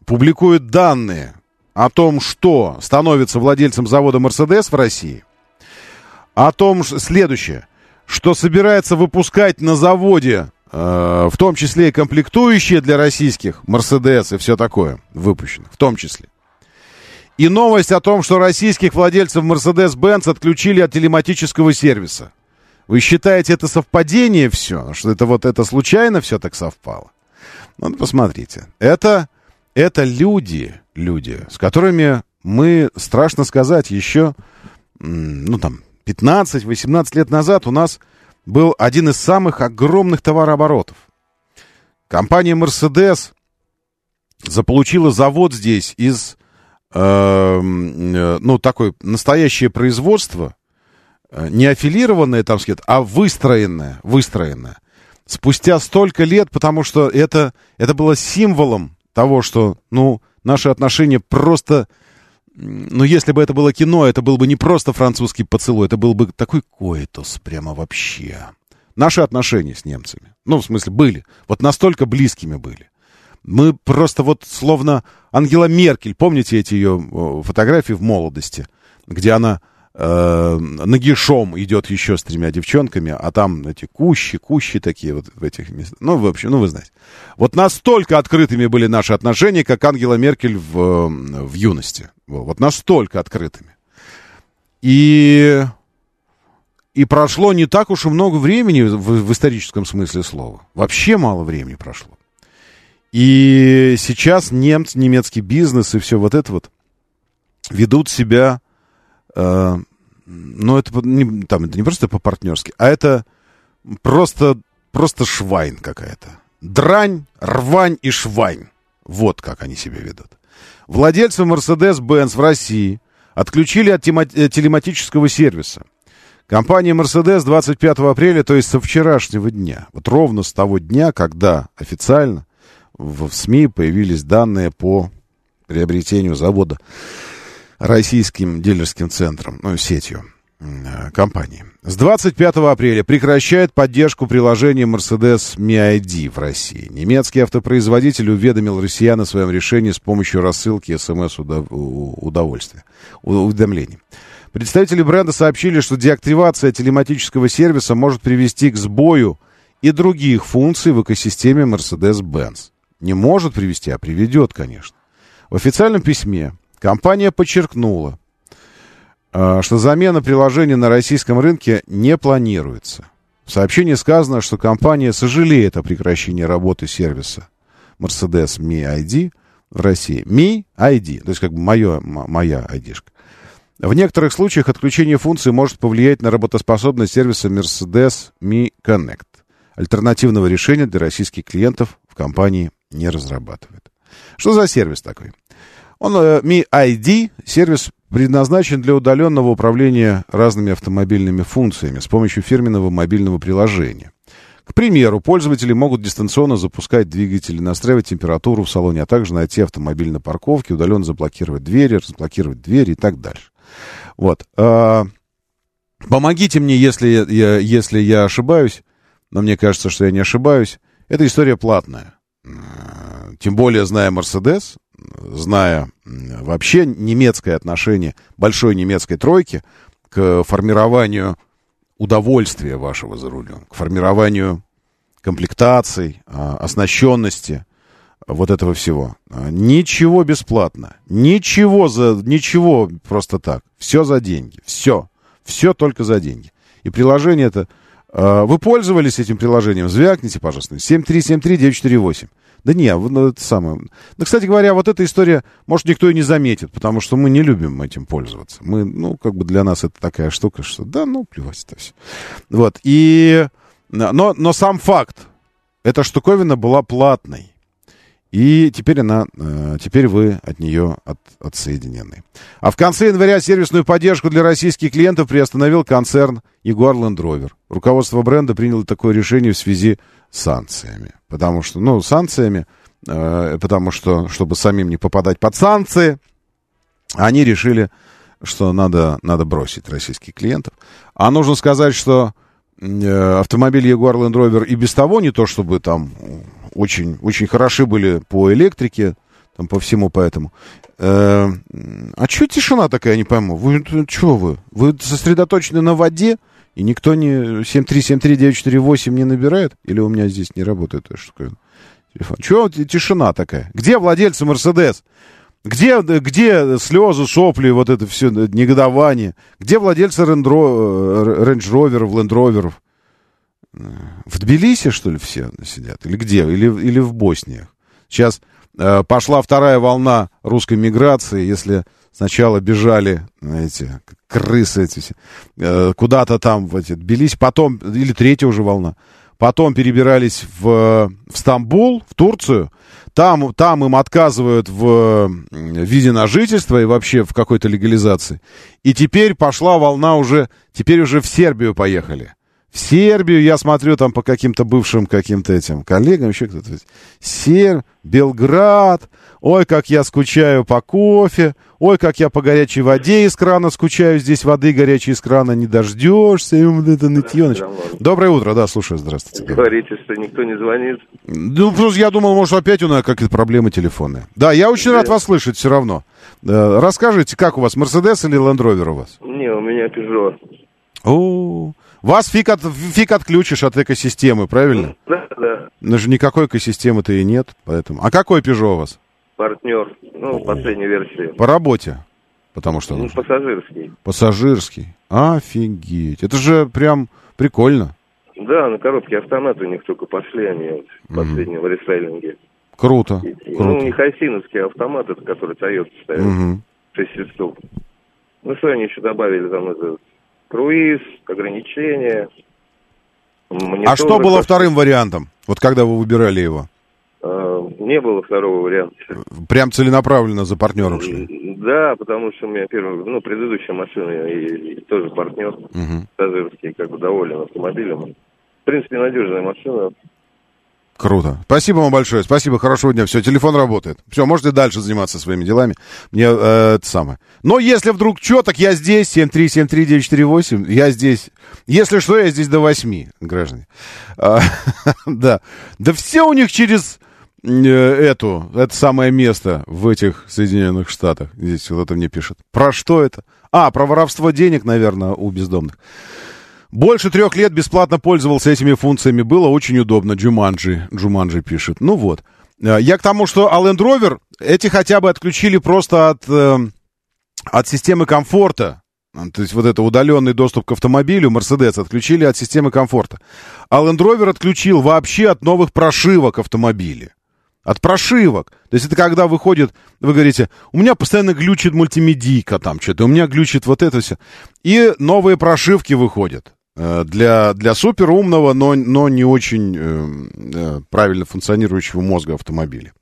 публикует данные о том, что становится владельцем завода «Мерседес» в России, о том, следующее, что собирается выпускать на заводе, э, в том числе и комплектующие для российских «Мерседес» и все такое выпущенных, в том числе. И новость о том, что российских владельцев «Мерседес-Бенц» отключили от телематического сервиса. Вы считаете это совпадение все? Что это вот это случайно все так совпало? Ну, посмотрите. Это, это люди, люди, с которыми мы, страшно сказать, еще, ну, там, 15-18 лет назад у нас был один из самых огромных товарооборотов. Компания Mercedes заполучила завод здесь из, э, э, ну, такое настоящее производство, э, не аффилированное, там сказать, а выстроенное, выстроенное спустя столько лет, потому что это, это было символом того, что, ну, наши отношения просто... Ну, если бы это было кино, это был бы не просто французский поцелуй, это был бы такой коэтос прямо вообще. Наши отношения с немцами, ну, в смысле, были. Вот настолько близкими были. Мы просто вот словно Ангела Меркель, помните эти ее фотографии в молодости, где она э, нагишом идет еще с тремя девчонками, а там эти кущи, кущи такие вот в этих местах. Ну, в общем, ну, вы знаете. Вот настолько открытыми были наши отношения, как Ангела Меркель в, в юности. Вот настолько открытыми. И, и прошло не так уж и много времени в, в историческом смысле слова. Вообще мало времени прошло. И сейчас немцы, немецкий бизнес и все вот это вот ведут себя Э, но это не, там, это не просто по-партнерски, а это просто, просто швайн какая-то. Дрань, рвань и швайн. Вот как они себя ведут. Владельцы Mercedes-Benz в России отключили от э, телематического сервиса. Компания Mercedes 25 апреля, то есть со вчерашнего дня, вот ровно с того дня, когда официально в СМИ появились данные по приобретению завода российским дилерским центром, ну, сетью э, компании. С 25 апреля прекращает поддержку приложения Mercedes MiID в России. Немецкий автопроизводитель уведомил россиян о своем решении с помощью рассылки смс-удовольствия, уведомлений. Представители бренда сообщили, что деактивация телематического сервиса может привести к сбою и других функций в экосистеме Mercedes-Benz. Не может привести, а приведет, конечно. В официальном письме Компания подчеркнула, а, что замена приложения на российском рынке не планируется. В сообщении сказано, что компания сожалеет о прекращении работы сервиса Mercedes Me ID, в России. Mi ID, то есть как бы мое, моя ID-шка. В некоторых случаях отключение функции может повлиять на работоспособность сервиса Mercedes Me Connect. Альтернативного решения для российских клиентов в компании не разрабатывает. Что за сервис такой? Он э, Mi ID, сервис предназначен для удаленного управления разными автомобильными функциями с помощью фирменного мобильного приложения. К примеру, пользователи могут дистанционно запускать двигатели, настраивать температуру в салоне, а также найти автомобиль на парковке, удаленно заблокировать двери, разблокировать двери и так дальше. Вот. А, помогите мне, если я, если я ошибаюсь, но мне кажется, что я не ошибаюсь. Эта история платная. Тем более, зная Мерседес, зная вообще немецкое отношение большой немецкой тройки к формированию удовольствия вашего за рулем, к формированию комплектаций, а, оснащенности, вот этого всего. А, ничего бесплатно. Ничего за... Ничего просто так. Все за деньги. Все. Все только за деньги. И приложение это... А, вы пользовались этим приложением? Звякните, пожалуйста. 7373948. Да не, ну, это самое. Ну, кстати говоря, вот эта история, может, никто и не заметит, потому что мы не любим этим пользоваться. Мы, ну, как бы для нас это такая штука, что да, ну, плевать это все. Вот, и... Но, но сам факт, эта штуковина была платной. И теперь она, э, теперь вы от нее от, отсоединены. А в конце января сервисную поддержку для российских клиентов приостановил концерн Jaguar Land Rover. Руководство бренда приняло такое решение в связи с санкциями. Потому что, ну, санкциями, э, потому что, чтобы самим не попадать под санкции, они решили, что надо, надо бросить российских клиентов. А нужно сказать, что э, автомобиль Jaguar Land Rover и без того не то, чтобы там очень, очень хороши были по электрике, там по всему поэтому. Э, а что тишина такая, не пойму? Вы что вы? Вы сосредоточены на воде? И никто не 7373948 не набирает? Или у меня здесь не работает штука? Телефон. Чего тишина такая? Где владельцы Мерседес? Где, где слезы, сопли, вот это все негодование? Где владельцы Рейндж Роверов, Ленд Роверов? В Тбилиси, что ли, все сидят? Или где? Или, или в Боснии? Сейчас э, пошла вторая волна русской миграции. Если сначала бежали эти крысы эти, э, куда-то там в эти Тбилиси, потом, или третья уже волна, потом перебирались в, в Стамбул, в Турцию, там, там им отказывают в виде на жительство и вообще в какой-то легализации. И теперь пошла волна уже, теперь уже в Сербию поехали в Сербию, я смотрю там по каким-то бывшим каким-то этим коллегам, еще кто-то. Серб, Белград, ой, как я скучаю по кофе, ой, как я по горячей воде из крана скучаю, здесь воды горячей из крана не дождешься, и вот это нытье. Доброе утро, да, слушаю, здравствуйте. Говорите, что никто не звонит. Ну, просто я думал, может, опять у нас какие-то проблемы телефонные. Да, я очень да. рад вас слышать все равно. Расскажите, как у вас, Мерседес или Rover у вас? Не, у меня Peugeot. О, вас фиг, от, фиг отключишь от экосистемы, правильно? Да, да. Но же никакой экосистемы-то и нет, поэтому... А какой Peugeot у вас? Партнер, ну, последняя версия. По работе? Потому что... Ну, пассажирский. Пассажирский. Офигеть. Это же прям прикольно. Да, на коробке автомат у них только пошли они вот, mm-hmm. последние в рестайлинге. Круто, и, круто. Ну, не хайсиновский автомат, это который Toyota ставит. Mm-hmm. 6 листов. Ну, что они еще добавили там, это, круиз, ограничения. А что было вторым вариантом? Вот когда вы выбирали его? А, не было второго варианта. Прям целенаправленно за партнером шли? Да, потому что у меня первый, ну, предыдущая машина и, и тоже партнер, угу. пассажирский, как бы доволен автомобилем. В принципе, надежная машина. Круто. Спасибо вам большое. Спасибо, хорошего дня. Все, телефон работает. Все, можете дальше заниматься своими делами. Мне э, это самое. Но если вдруг что, так я здесь, 7373948, я здесь. Если что, я здесь до 8, граждане. А, да. Да все у них через э, эту, это самое место в этих Соединенных Штатах. Здесь кто-то мне пишет. Про что это? А, про воровство денег, наверное, у бездомных. Больше трех лет бесплатно пользовался этими функциями. Было очень удобно. Джуманджи. Джуманджи пишет. Ну вот. Э, я к тому, что а Rover эти хотя бы отключили просто от, э, от системы комфорта. То есть вот это удаленный доступ к автомобилю, Mercedes отключили от системы комфорта. А Land Rover отключил вообще от новых прошивок автомобиля. от прошивок. То есть это когда выходит, вы говорите, у меня постоянно глючит мультимедийка там что-то, у меня глючит вот это все. И новые прошивки выходят э, для, для суперумного, но, но не очень э, э, правильно функционирующего мозга автомобиля.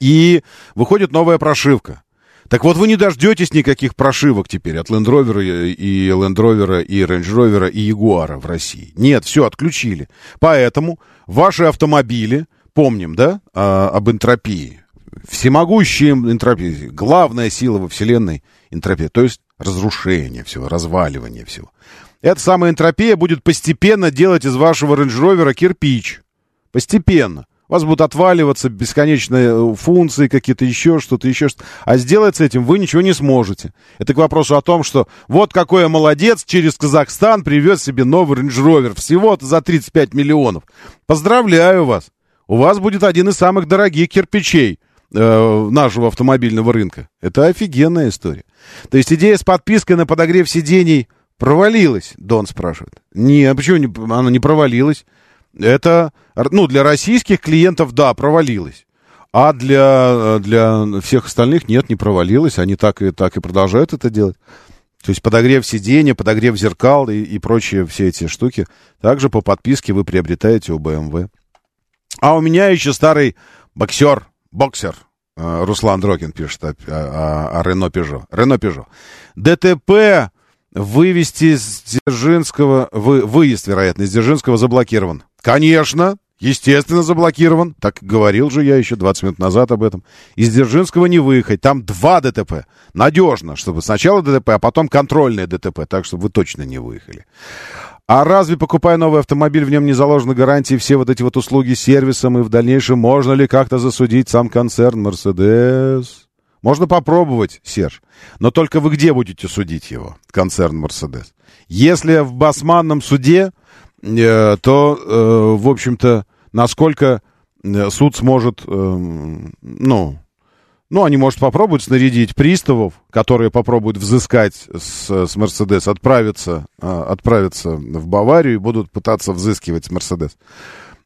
И выходит новая прошивка. Так вот, вы не дождетесь никаких прошивок теперь от Land Rover и Land Rover и Range Rover и Jaguar в России. Нет, все отключили. Поэтому ваши автомобили, помним, да, а, об энтропии, всемогущая энтропия, главная сила во Вселенной энтропия, то есть разрушение всего, разваливание всего. Эта самая энтропия будет постепенно делать из вашего Rover кирпич. Постепенно. У вас будут отваливаться бесконечные э, функции, какие-то еще что-то, еще что-то. А сделать с этим вы ничего не сможете. Это к вопросу о том, что вот какой я молодец, через Казахстан привез себе новый Range Rover. Всего-то за 35 миллионов. Поздравляю вас. У вас будет один из самых дорогих кирпичей э, нашего автомобильного рынка. Это офигенная история. То есть идея с подпиской на подогрев сидений провалилась, Дон спрашивает. Не, почему не, она не провалилась? Это, ну, для российских клиентов, да, провалилось. А для, для всех остальных нет, не провалилось. Они так и, так и продолжают это делать. То есть подогрев сиденья, подогрев зеркал и, и прочие все эти штуки. Также по подписке вы приобретаете у BMW. А у меня еще старый боксер, боксер, э, Руслан Дрокин пишет о, о, о Рено Пежо. Рено Пежо. ДТП вывести из Дзержинского, вы, выезд, вероятно, из Дзержинского заблокирован. Конечно, естественно, заблокирован. Так говорил же я еще 20 минут назад об этом. Из Дзержинского не выехать. Там два ДТП. Надежно, чтобы сначала ДТП, а потом контрольное ДТП. Так, чтобы вы точно не выехали. А разве, покупая новый автомобиль, в нем не заложены гарантии, все вот эти вот услуги сервисом, и в дальнейшем можно ли как-то засудить сам концерн Мерседес? Можно попробовать, Серж. Но только вы где будете судить его, концерн Мерседес? Если в басманном суде, э, то, э, в общем-то, насколько э, суд сможет, э, ну, ну, они, может, попробуют снарядить приставов, которые попробуют взыскать с, Мерседес, отправиться, э, отправиться в Баварию и будут пытаться взыскивать с Мерседес.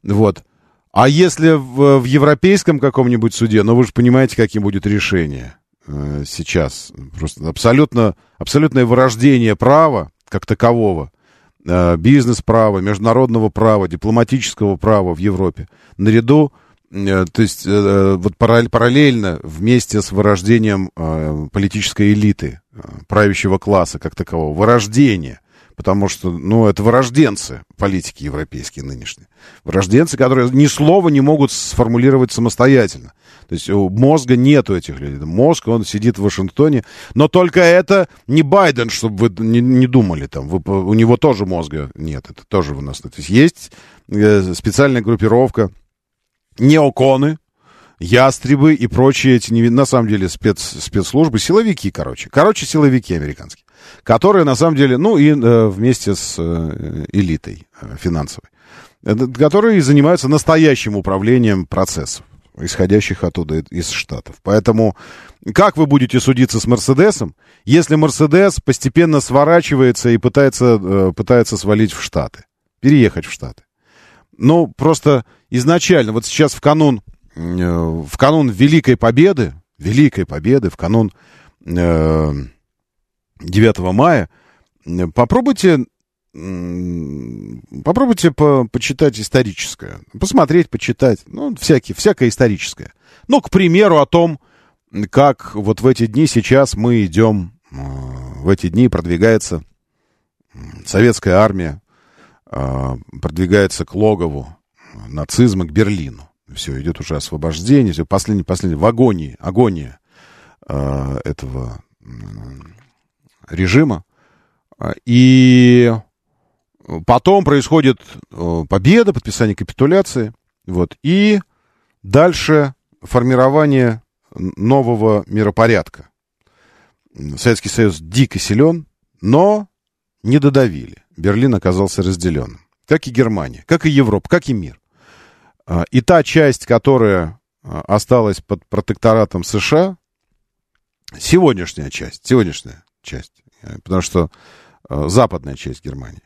Вот. А если в, в европейском каком-нибудь суде, ну, вы же понимаете, каким будет решение э, сейчас. Просто абсолютно, абсолютное вырождение права как такового, э, бизнес-права, международного права, дипломатического права в Европе, наряду Э, то есть э, вот параллельно вместе с вырождением э, политической элиты, правящего класса как такового, вырождение, потому что, ну, это вырожденцы политики европейские нынешние. Вырожденцы, которые ни слова не могут сформулировать самостоятельно. То есть у мозга нету этих людей. Мозг, он сидит в Вашингтоне. Но только это не Байден, чтобы вы не, не думали там. Вы, у него тоже мозга нет. Это тоже у нас. То есть есть специальная группировка неоконы, ястребы и прочие эти, на самом деле, спец, спецслужбы, силовики, короче. Короче, силовики американские. Которые, на самом деле, ну, и э, вместе с э, элитой э, финансовой. Э, которые занимаются настоящим управлением процессов, исходящих оттуда, из Штатов. Поэтому как вы будете судиться с Мерседесом, если Мерседес постепенно сворачивается и пытается, э, пытается свалить в Штаты, переехать в Штаты? Ну, просто изначально, вот сейчас в канун, э, в канун Великой Победы, Великой Победы, в канун э, 9 мая, попробуйте, попробуйте по, почитать историческое, посмотреть, почитать, ну, всякие, всякое историческое. Ну, к примеру, о том, как вот в эти дни сейчас мы идем, э, в эти дни продвигается советская армия, э, продвигается к логову нацизма, к Берлину. Все, идет уже освобождение, все, последний, последний, в агонии, агония э, этого режима. И потом происходит э, победа, подписание капитуляции, вот, и дальше формирование нового миропорядка. Советский Союз дико силен, но не додавили. Берлин оказался разделенным. Как и Германия, как и Европа, как и мир. А, и та часть, которая а, осталась под протекторатом США, сегодняшняя часть, сегодняшняя часть, э, потому что а, западная часть Германии,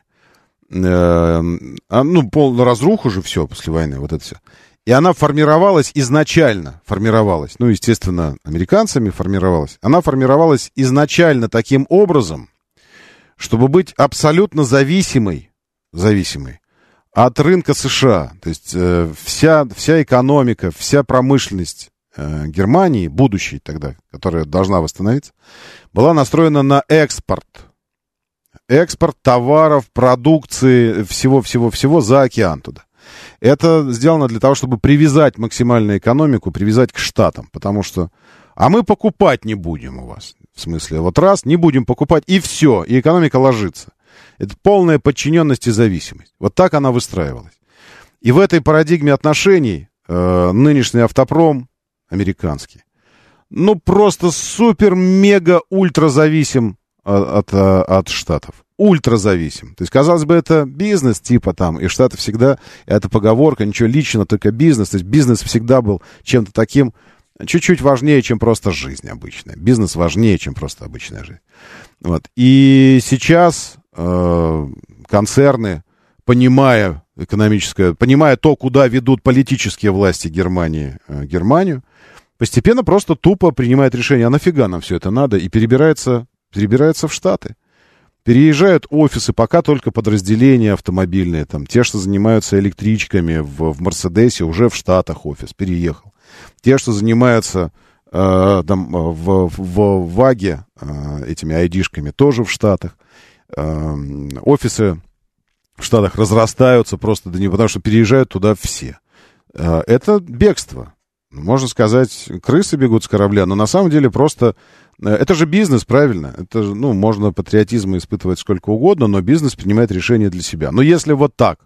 э, ну, полную разруху же все после войны, вот это все. И она формировалась изначально, формировалась, ну, естественно, американцами формировалась. Она формировалась изначально таким образом, чтобы быть абсолютно зависимой, зависимой от рынка США. То есть э, вся, вся экономика, вся промышленность э, Германии, будущей тогда, которая должна восстановиться, была настроена на экспорт. Экспорт товаров, продукции, всего-всего-всего за океан туда. Это сделано для того, чтобы привязать максимально экономику, привязать к штатам, потому что... А мы покупать не будем у вас. В смысле, вот раз, не будем покупать, и все, и экономика ложится. Это полная подчиненность и зависимость. Вот так она выстраивалась. И в этой парадигме отношений э, нынешний автопром американский, ну, просто супер-мега-ультра зависим от, от, от Штатов. Ультра зависим. То есть, казалось бы, это бизнес типа там, и Штаты всегда, это поговорка, ничего личного, только бизнес. То есть бизнес всегда был чем-то таким, чуть-чуть важнее, чем просто жизнь обычная. Бизнес важнее, чем просто обычная жизнь. Вот. И сейчас э, концерны, понимая экономическое, понимая то, куда ведут политические власти Германии, э, Германию, постепенно просто тупо принимает решение, а нафига нам все это надо, и перебирается, перебирается в Штаты. Переезжают офисы, пока только подразделения автомобильные, там, те, что занимаются электричками в, в Мерседесе, уже в Штатах офис переехал. Те, что занимаются э, там, в, в, в ВАГе э, этими айдишками, тоже в Штатах. Э, офисы в Штатах разрастаются просто до него, потому что переезжают туда все. Э, это бегство. Можно сказать, крысы бегут с корабля, но на самом деле просто... Э, это же бизнес, правильно? Это ну, можно патриотизм испытывать сколько угодно, но бизнес принимает решение для себя. Но если вот так,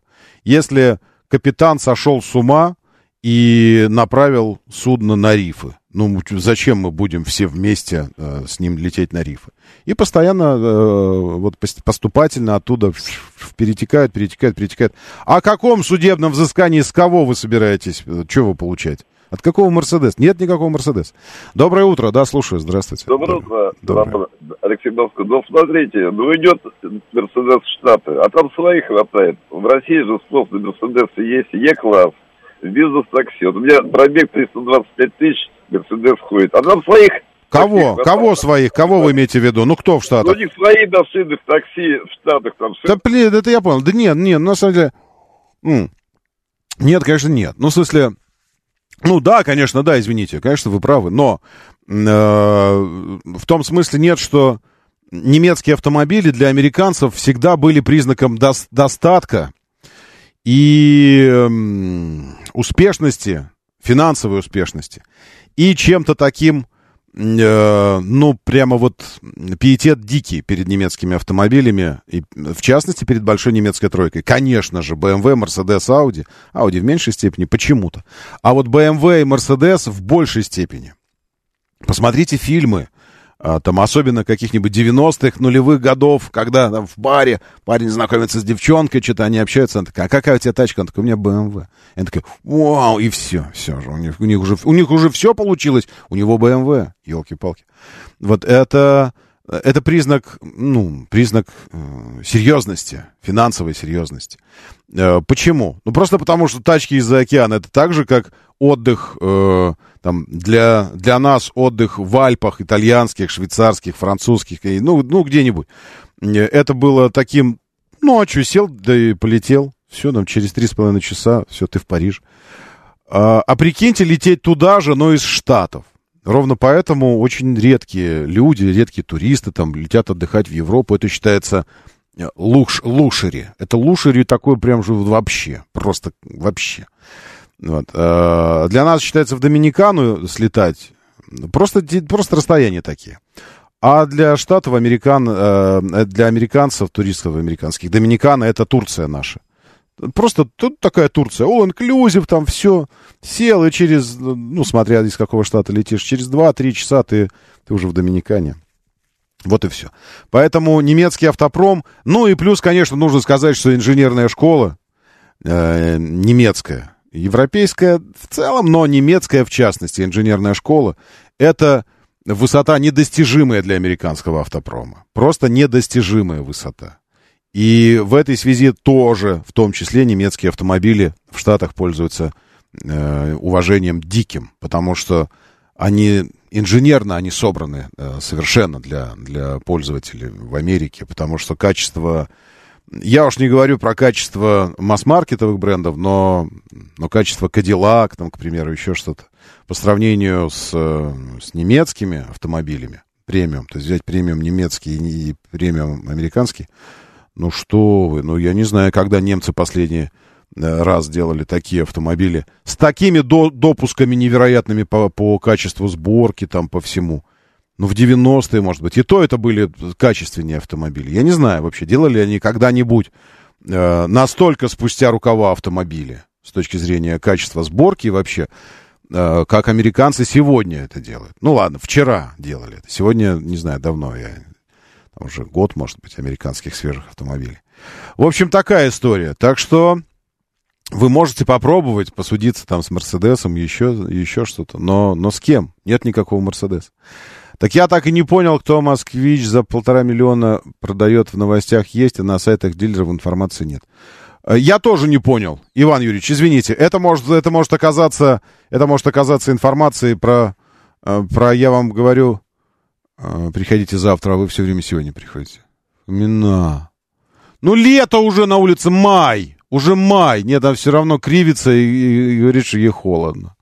если капитан сошел с ума и направил судно на рифы, ну, зачем мы будем все вместе э, с ним лететь на рифы? И постоянно, э, вот поступательно оттуда перетекают, перетекают, перетекают. О каком судебном взыскании с кого вы собираетесь? Э, что вы получать? От какого Мерседес? Нет никакого Мерседес. Доброе утро, да, слушаю, здравствуйте. Доброе утро, Доброе. Алексей Москва. Ну, смотрите, ну идет Мерседес в Штаты, а там своих хватает. В России же спрос на Мерседес есть Е-класс, бизнес-такси. Вот у меня пробег 325 тысяч, Мерседес ходит. А там своих Кого? Кого своих? Кого вы имеете в виду? Ну, кто в Штатах? Ну, у них свои машины в такси в Штатах там. Да, блин, это я понял. Да нет, нет, на самом деле... Нет, конечно, нет. Ну, в смысле... Ну, да, конечно, да, извините. Конечно, вы правы. Но э, в том смысле нет, что немецкие автомобили для американцев всегда были признаком до, достатка и э, успешности, финансовой успешности и чем-то таким, э, ну, прямо вот пиетет дикий перед немецкими автомобилями, и в частности перед большой немецкой тройкой. Конечно же, BMW, Mercedes, Audi. Audi в меньшей степени почему-то. А вот BMW и Mercedes в большей степени. Посмотрите фильмы там, особенно каких-нибудь 90-х, нулевых годов, когда там в баре парень знакомится с девчонкой, что-то они общаются, она такая, а какая у тебя тачка? Он такой, у меня BMW. Я такой, вау, и все, все же, у них, у них уже, у них уже все получилось, у него BMW, елки-палки. Вот это, это признак, ну, признак э, серьезности, финансовой серьезности. Э, почему? Ну, просто потому, что тачки из-за океана, это так же, как отдых, э, там, для, для нас отдых в Альпах, итальянских, швейцарских, французских, ну, ну где-нибудь. Это было таким, что, сел, да и полетел. Все, там, через три с половиной часа, все, ты в Париж. А, а прикиньте, лететь туда же, но из Штатов. Ровно поэтому очень редкие люди, редкие туристы там летят отдыхать в Европу. Это считается э, луш, лушери. Это лушери такое прям же вообще. Просто вообще. Вот. Э, для нас считается в Доминикану слетать просто, просто расстояния такие. А для штатов, американ, э, для американцев, туристов американских, Доминикана это Турция наша. Просто тут такая Турция, all inclusive, там все, сел и через, ну, смотря из какого штата летишь, через 2-3 часа ты, ты уже в Доминикане. Вот и все. Поэтому немецкий автопром, ну и плюс, конечно, нужно сказать, что инженерная школа э, немецкая, европейская в целом, но немецкая в частности, инженерная школа, это высота недостижимая для американского автопрома. Просто недостижимая высота. И в этой связи тоже, в том числе, немецкие автомобили в Штатах пользуются э, уважением диким, потому что они инженерно они собраны э, совершенно для, для пользователей в Америке, потому что качество... Я уж не говорю про качество масс-маркетовых брендов, но, но качество Cadillac, там, к примеру, еще что-то, по сравнению с, с немецкими автомобилями, премиум, то есть взять премиум немецкий и премиум американский, ну что вы, ну я не знаю, когда немцы последние Э, раз делали такие автомобили с такими до, допусками невероятными по, по качеству сборки, там, по всему. Ну, в 90-е, может быть. И то это были качественнее автомобили. Я не знаю вообще, делали они когда-нибудь э, настолько спустя рукава автомобили с точки зрения качества сборки вообще, э, как американцы сегодня это делают. Ну, ладно, вчера делали это. Сегодня, не знаю, давно я... Там уже год, может быть, американских свежих автомобилей. В общем, такая история. Так что вы можете попробовать посудиться там с Мерседесом, еще, еще что-то, но, но с кем? Нет никакого Мерседеса. Так я так и не понял, кто Москвич за полтора миллиона продает в новостях есть, а на сайтах дилеров информации нет. Э, я тоже не понял, Иван Юрьевич, извините, это может, это может оказаться, это может оказаться информацией про, э, про, я вам говорю, э, приходите завтра, а вы все время сегодня приходите. Имена. Ну, лето уже на улице, май. Уже май, нет, там все равно кривится и, и говорит, что ей холодно.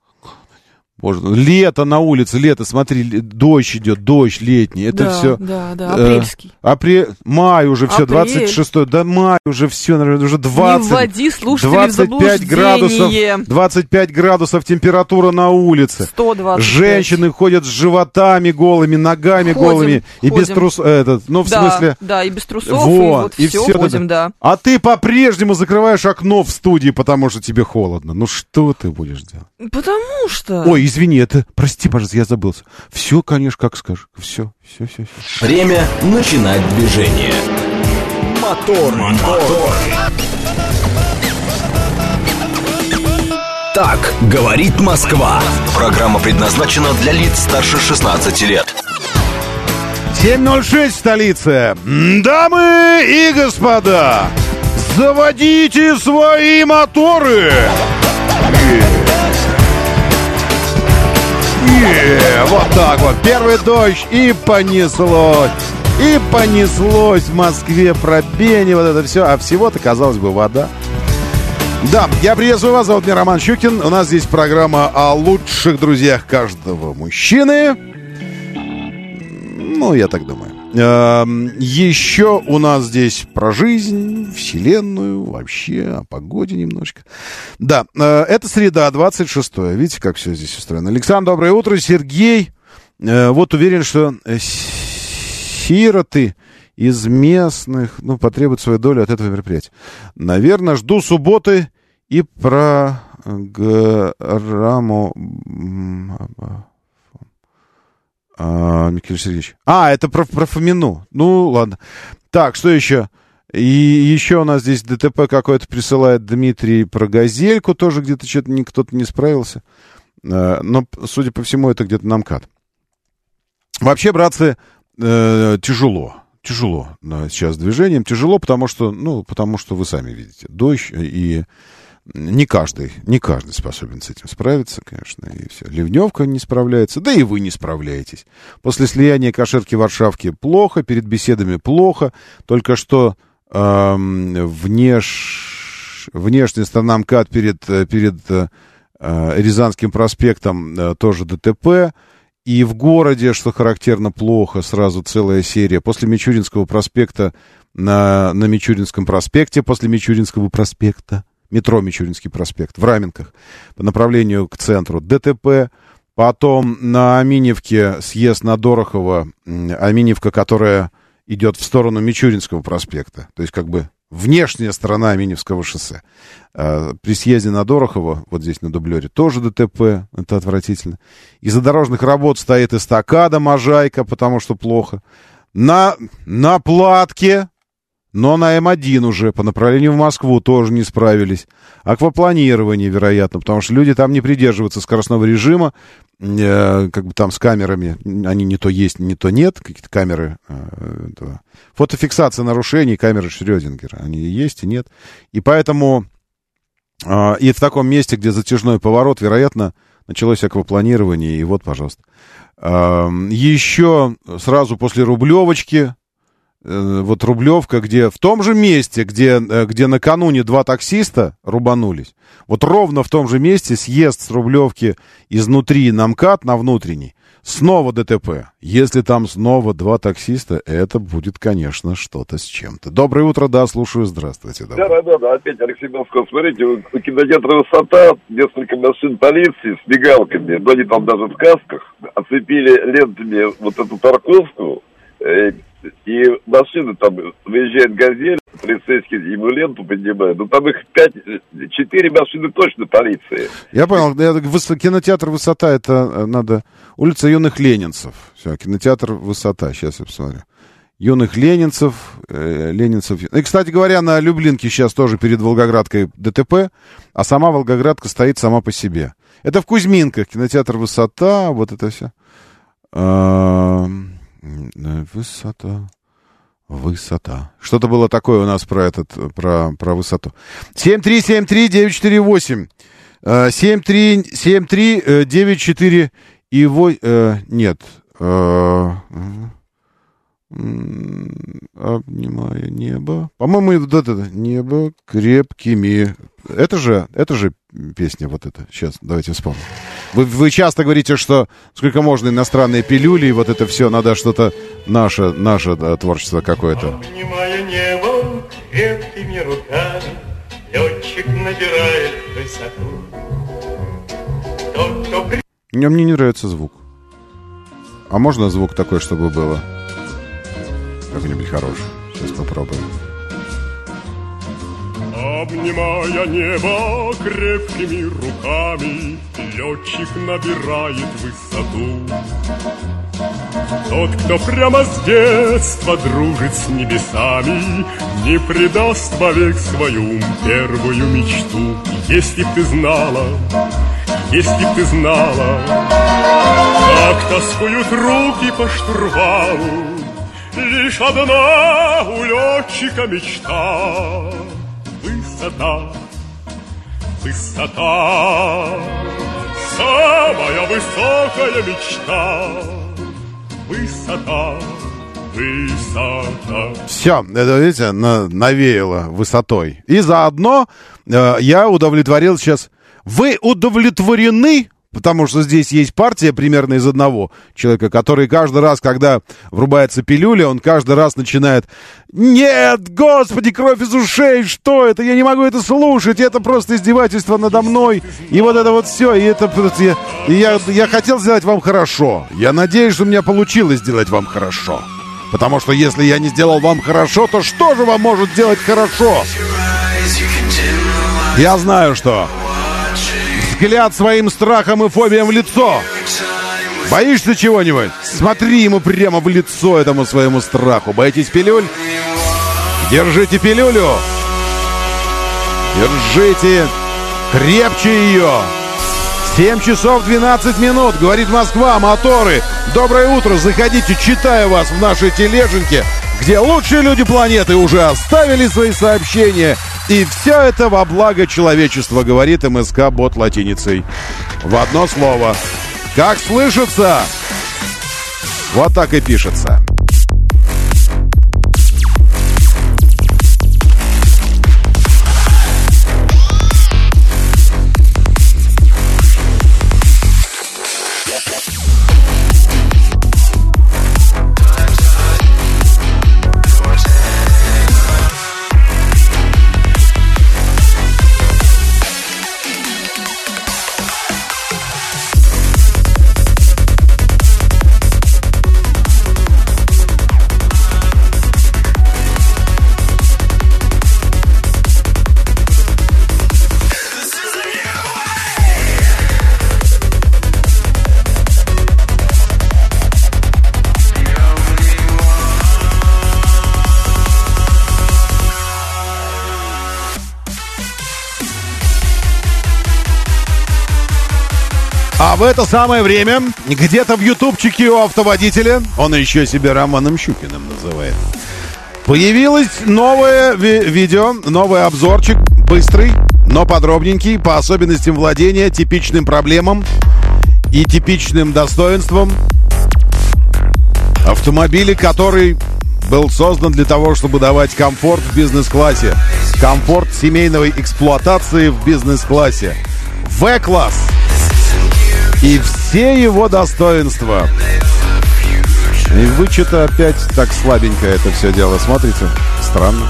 Боже, лето на улице, лето, смотри, дождь идет, дождь летний, это да, все... Да, да, апрельский. Э, апрель, май уже все, 26 да май уже все, наверное, уже 20... Не вводи 25 градусов, 25 градусов температура на улице. 120. Женщины ходят с животами голыми, ногами ходим, голыми, ходим. и без трусов, этот, ну, в да, смысле... Да, и без трусов, вот, и вот и все, все ходим, да. А ты по-прежнему закрываешь окно в студии, потому что тебе холодно. Ну, что ты будешь делать? Потому что... Ой, извини, это Прости, пожалуйста, я забылся. Все, конечно, как скажешь. Все, все, все, все. Время начинать движение. Мотор, мотор. Так говорит Москва. Программа предназначена для лиц старше 16 лет. 7.06 в столице. Дамы и господа, заводите свои моторы. Вот так вот. Первый дождь и понеслось. И понеслось в Москве пробение, вот это все. А всего-то, казалось бы, вода. Да, я приветствую вас, зовут меня Роман Щукин. У нас здесь программа о лучших друзьях каждого мужчины. Ну, я так думаю. Эм, еще у нас здесь про жизнь, вселенную, вообще о погоде немножко. Да, э, это среда, 26 Видите, как все здесь устроено. Александр, доброе утро. Сергей, э, вот уверен, что э, сироты из местных, ну, потребуют свою долю от этого мероприятия. Наверное, жду субботы и программу а, Михаил Сергеевич. А, это про, про Фомину. Ну, ладно. Так, что еще? И еще у нас здесь ДТП какой-то присылает Дмитрий про газельку. Тоже где-то что-то не, кто-то не справился. А, но, судя по всему, это где-то намкат. Вообще, братцы, э, тяжело. Тяжело сейчас движением. Тяжело, потому что, ну, потому что вы сами видите. Дождь и не каждый, не каждый способен с этим справиться, конечно, и все. Ливневка не справляется, да и вы не справляетесь. После слияния Каширки Варшавки плохо, перед беседами плохо. Только что эм, внеш... внешний сторона МКАД перед, перед э, Рязанским проспектом э, тоже ДТП. И в городе, что характерно, плохо, сразу целая серия. После Мичуринского проспекта на, на Мичуринском проспекте, после Мичуринского проспекта метро Мичуринский проспект, в Раменках, по направлению к центру ДТП, потом на Аминевке съезд на Дорохово, Аминевка, которая идет в сторону Мичуринского проспекта, то есть как бы внешняя сторона Аминевского шоссе. А, при съезде на Дорохово, вот здесь на дублере, тоже ДТП, это отвратительно. Из-за дорожных работ стоит эстакада, Можайка, потому что плохо. На, на платке но на М1 уже по направлению в Москву тоже не справились. Аквапланирование, вероятно, потому что люди там не придерживаются скоростного режима, э, как бы там с камерами, они не то есть, не то нет, какие-то камеры, э, этого. фотофиксация нарушений, камеры Шрёдингера, они есть и нет. И поэтому А, И в таком месте, где затяжной поворот, вероятно, началось аквапланирование, и вот, пожалуйста. А, Еще сразу после Рублевочки, э, вот Рублевка, где в том же месте, где, э, где накануне два таксиста рубанулись, вот ровно в том же месте съезд с Рублевки изнутри на МКАД, на внутренний, снова ДТП. Если там снова два таксиста, это будет, конечно, что-то с чем-то. Доброе утро, да, слушаю, здравствуйте. Да, Доброе. да, да, опять Алексей Москва. Смотрите, кинотеатра «Высота» несколько машин полиции с мигалками, но они там даже в касках, оцепили лентами вот эту парковку, э, и машины там, выезжает «Газель», полицейский ему ленту поднимает, ну там их пять, четыре машины точно полиции. Я понял, я- выс- кинотеатр «Высота» это э, надо... Улица юных ленинцев. Все, кинотеатр «Высота», сейчас я посмотрю. Юных ленинцев, э, ленинцев. И, кстати говоря, на Люблинке сейчас тоже перед Волгоградкой ДТП, а сама Волгоградка стоит сама по себе. Это в Кузьминках, кинотеатр «Высота», вот это все. Высота. Высота. Что-то было такое у нас про этот, про, про высоту. 7373948. Э, 737394 и во... э, Нет. Обнимая небо. По-моему, вот это небо крепкими. Это же, это же песня вот эта. Сейчас, давайте вспомним. Вы, вы часто говорите, что сколько можно иностранные пилюли, и вот это все, надо что-то наше, наше да, творчество какое-то. Обнимая небо крепкими руками, Летчик набирает высоту. Тот, кто Мне, мне не нравится звук. А можно звук такой, чтобы было? Как-нибудь хороший. Сейчас попробуем. Обнимая небо крепкими руками, Летчик набирает высоту. Тот, кто прямо с детства дружит с небесами, Не предаст вовек свою первую мечту. Если б ты знала, если б ты знала, Как тоскуют руки по штурвалу, Лишь одна у летчика мечта Высота, высота Самая высокая мечта Высота, высота Все, это, видите, на- навеяло высотой. И заодно э, я удовлетворил сейчас... Вы удовлетворены? Потому что здесь есть партия примерно из одного человека, который каждый раз, когда врубается пилюля, он каждый раз начинает «Нет, господи, кровь из ушей, что это? Я не могу это слушать, это просто издевательство надо мной». И вот это вот все, и это... Я, я, я хотел сделать вам хорошо. Я надеюсь, что у меня получилось сделать вам хорошо. Потому что если я не сделал вам хорошо, то что же вам может сделать хорошо? Я знаю, что взгляд своим страхом и фобиям в лицо. Боишься чего-нибудь? Смотри ему прямо в лицо этому своему страху. Боитесь пилюль? Держите пилюлю. Держите крепче ее. 7 часов 12 минут, говорит Москва, моторы. Доброе утро, заходите, читаю вас в нашей тележеньке, где лучшие люди планеты уже оставили свои сообщения. И все это во благо человечества, говорит МСК бот латиницей. В одно слово. Как слышится? Вот так и пишется. В это самое время где-то в ютубчике у автоводителя, он еще себя Романом Щукиным называет, появилось новое ви- видео, новый обзорчик, быстрый, но подробненький по особенностям владения, типичным проблемам и типичным достоинствам. Автомобиль, который был создан для того, чтобы давать комфорт в бизнес-классе. Комфорт семейной эксплуатации в бизнес-классе. В-класс. И все его достоинства. И вы что-то опять так слабенько это все дело смотрите. Странно.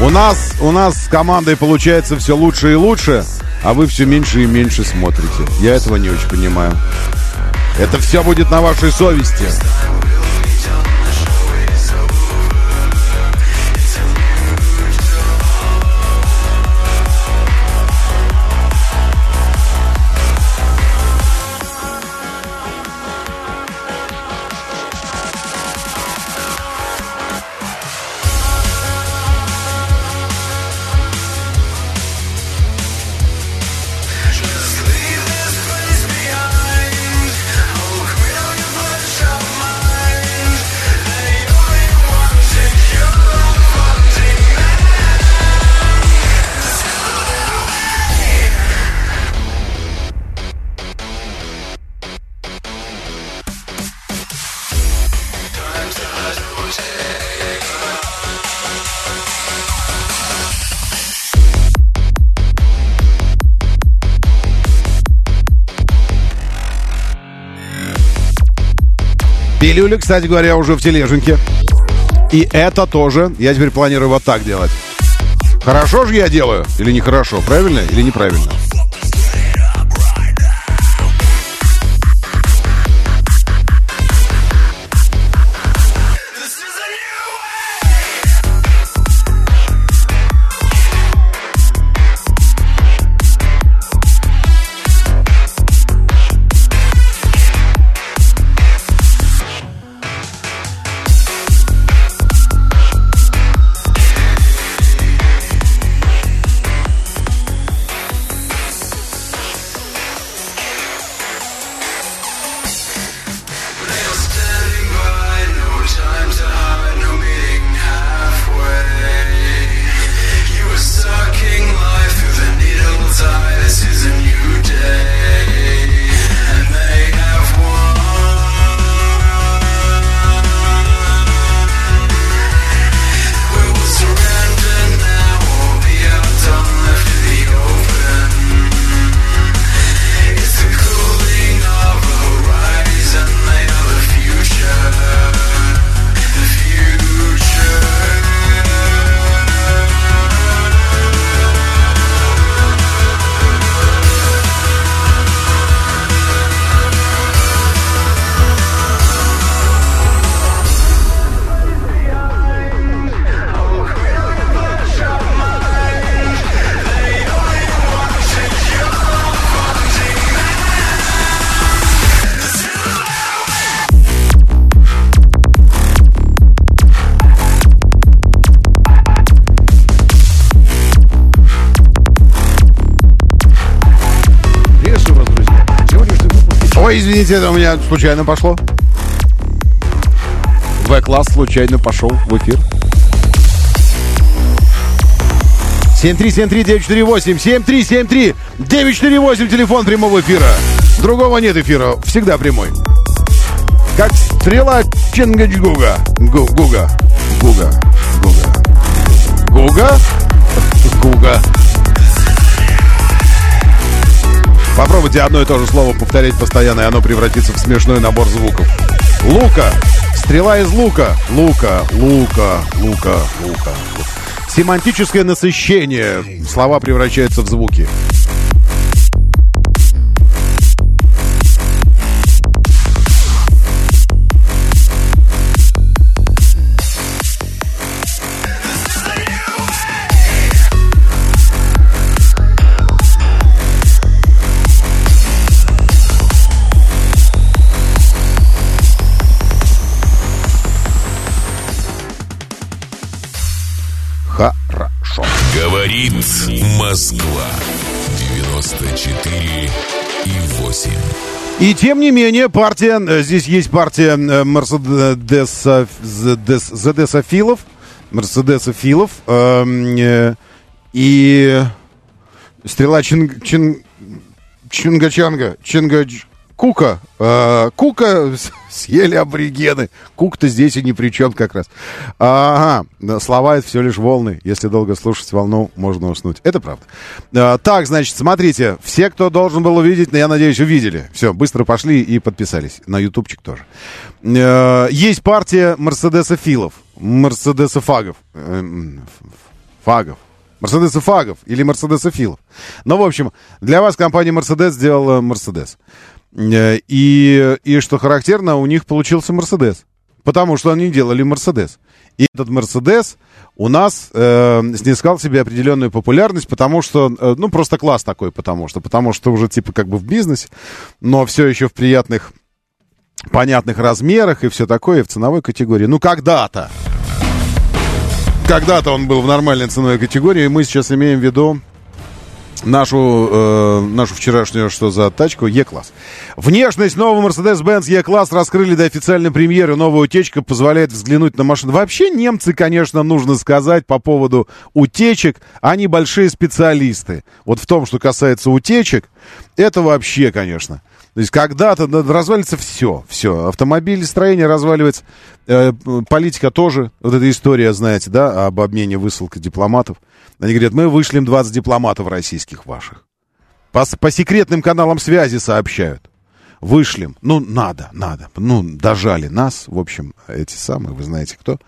У нас, у нас с командой получается все лучше и лучше, а вы все меньше и меньше смотрите. Я этого не очень понимаю. Это все будет на вашей совести. Пилюля, кстати говоря, уже в тележеньке. И это тоже я теперь планирую вот так делать. Хорошо же я делаю или нехорошо? Правильно или неправильно? Ой, извините, это у меня случайно пошло. В-класс случайно пошел в эфир. 7373948, 7373948, телефон прямого эфира. Другого нет эфира, всегда прямой. Как стрела Чингачгуга. Гу- Гуга. Гуга. Гуга. Гуга? Гуга. Попробуйте одно и то же слово повторять постоянно, и оно превратится в смешной набор звуков. Лука. Стрела из лука. Лука, лука, лука, лука. Семантическое насыщение. Слова превращаются в звуки. Говорит Москва. 94 и 8. И тем не менее, партия, э, здесь есть партия э, Мерседесов- Зедес- Зедесофилов, Мерседеса Филов. эм, э, И стрела Чин... Чин... Чинга-чанга, Чинга... Кука. э, Кука съели аборигены. Кук-то здесь и ни при чем как раз. Ага, слова это все лишь волны. Если долго слушать волну, можно уснуть. Это правда. Э, Так, значит, смотрите. Все, кто должен был увидеть, я надеюсь, увидели. Все, быстро пошли и подписались. На ютубчик тоже. Э, Есть партия Мерседеса Филов. Мерседеса Фагов. Э, м, ф- Фагов. Или Мерседеса Филов. Ну, в общем, для вас компания Мерседес сделала Мерседес. И, и что характерно, у них получился Мерседес. Потому что они делали Мерседес. И этот Мерседес у нас э, снискал себе определенную популярность, потому что, э, ну, просто класс такой, потому что, потому что уже типа как бы в бизнесе, но все еще в приятных, понятных размерах и все такое, и в ценовой категории. Ну, когда-то. Когда-то он был в нормальной ценовой категории, и мы сейчас имеем в виду нашу, э, нашу вчерашнюю, что за тачку, Е-класс. Внешность нового Mercedes-Benz E-класс раскрыли до официальной премьеры. Новая утечка позволяет взглянуть на машину. Вообще немцы, конечно, нужно сказать по поводу утечек, они большие специалисты. Вот в том, что касается утечек, это вообще, конечно. То есть когда-то да, развалится все, все. Автомобилестроение разваливается, э, политика тоже. Вот эта история, знаете, да, об обмене высылкой дипломатов. Они говорят, мы вышлем 20 дипломатов российских ваших. По, по секретным каналам связи сообщают. Вышлем. Ну, надо, надо. Ну, дожали нас, в общем, эти самые, вы знаете кто.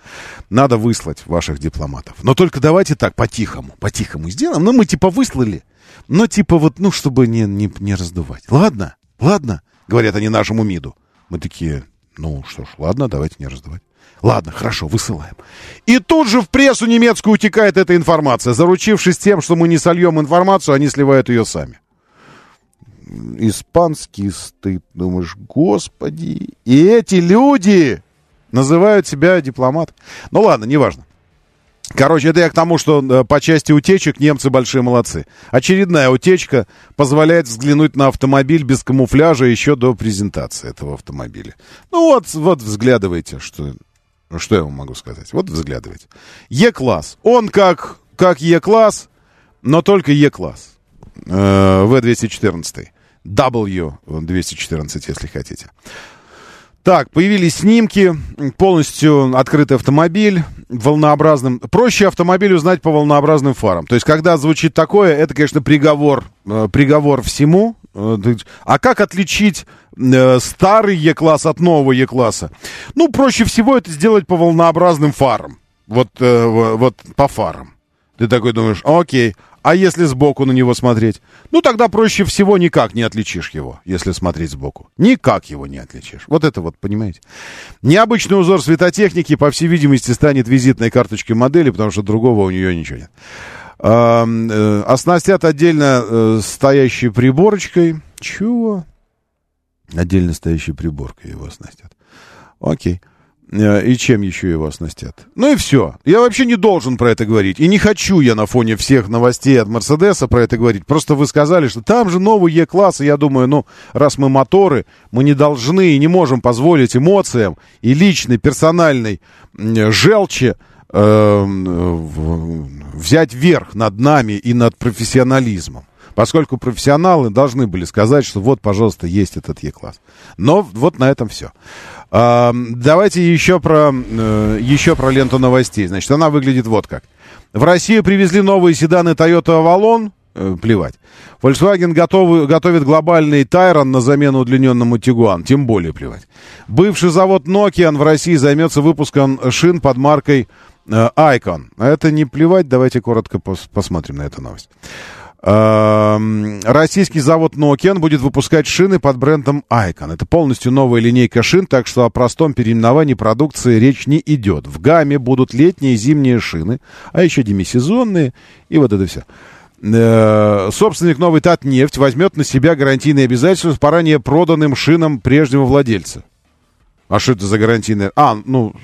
Надо выслать ваших дипломатов. Но только давайте так, по-тихому, по-тихому сделаем. Ну, мы типа выслали. Но типа вот, ну, чтобы не, не, не раздувать. Ладно, ладно, говорят они нашему МИДу. Мы такие, ну что ж, ладно, давайте не раздувать. Ладно, хорошо, высылаем. И тут же в прессу немецкую утекает эта информация. Заручившись тем, что мы не сольем информацию, они сливают ее сами. Испанский стыд. Думаешь, господи. И эти люди называют себя дипломат. Ну ладно, неважно. Короче, это я к тому, что э, по части утечек немцы большие молодцы. Очередная утечка позволяет взглянуть на автомобиль без камуфляжа еще до презентации этого автомобиля. Ну вот, вот взглядывайте, что, что я вам могу сказать. Вот взглядывайте. Е-класс. Он как, как Е-класс, но только Е-класс. Э, В-214. W-214, если хотите. Так, появились снимки, полностью открытый автомобиль, волнообразным. Проще автомобиль узнать по волнообразным фарам. То есть, когда звучит такое, это, конечно, приговор, э, приговор всему. Э, А как отличить э, старый Е-класс от нового Е-класса? Ну, проще всего это сделать по волнообразным фарам. Вот, во- вот по фарам. Ты такой думаешь, окей, а если сбоку на него смотреть? Ну, тогда проще всего никак не отличишь его, если смотреть сбоку. Никак его не отличишь. Вот это вот, понимаете? Необычный узор светотехники, по всей видимости, станет визитной карточкой модели, потому что другого у нее ничего нет. Э, Оснастят отдельно э, стоящей приборочкой. Чего? Отдельно стоящей приборкой его оснастят. Окей. Э, И чем еще его оснастят? Ну и все. Я вообще не должен про это говорить. И не хочу я на фоне всех новостей от Мерседеса про это говорить. Просто вы сказали, что там же новый Е-класс. И я думаю, ну, раз мы моторы, мы не должны и не можем позволить эмоциям и личной, персональной желчи э, в- взять верх над нами и над профессионализмом. Поскольку профессионалы должны были сказать, что вот, пожалуйста, есть этот Е-класс. Но вот на этом все. Давайте еще про, э, еще про ленту новостей. Значит, она выглядит вот как. В Россию привезли новые седаны Toyota Avalon. Э, плевать. Volkswagen готовы, готовит глобальный Тайрон на замену удлиненному Тигуан. Тем более плевать. Бывший завод Nokian в России займется выпуском шин под маркой э, Icon. А это не плевать. Давайте коротко пос- посмотрим на эту новость. Эм, Российский завод Nokian будет выпускать шины под брендом Icon. Это полностью новая линейка шин, так что о простом переименовании продукции речь не идет. В гамме будут летние и зимние шины, а еще демисезонные и вот это все. Э, Собственник новой Татнефть возьмет на себя гарантийные обязательства по ранее проданным шинам прежнего владельца. А что это за гарантийные? А, ну,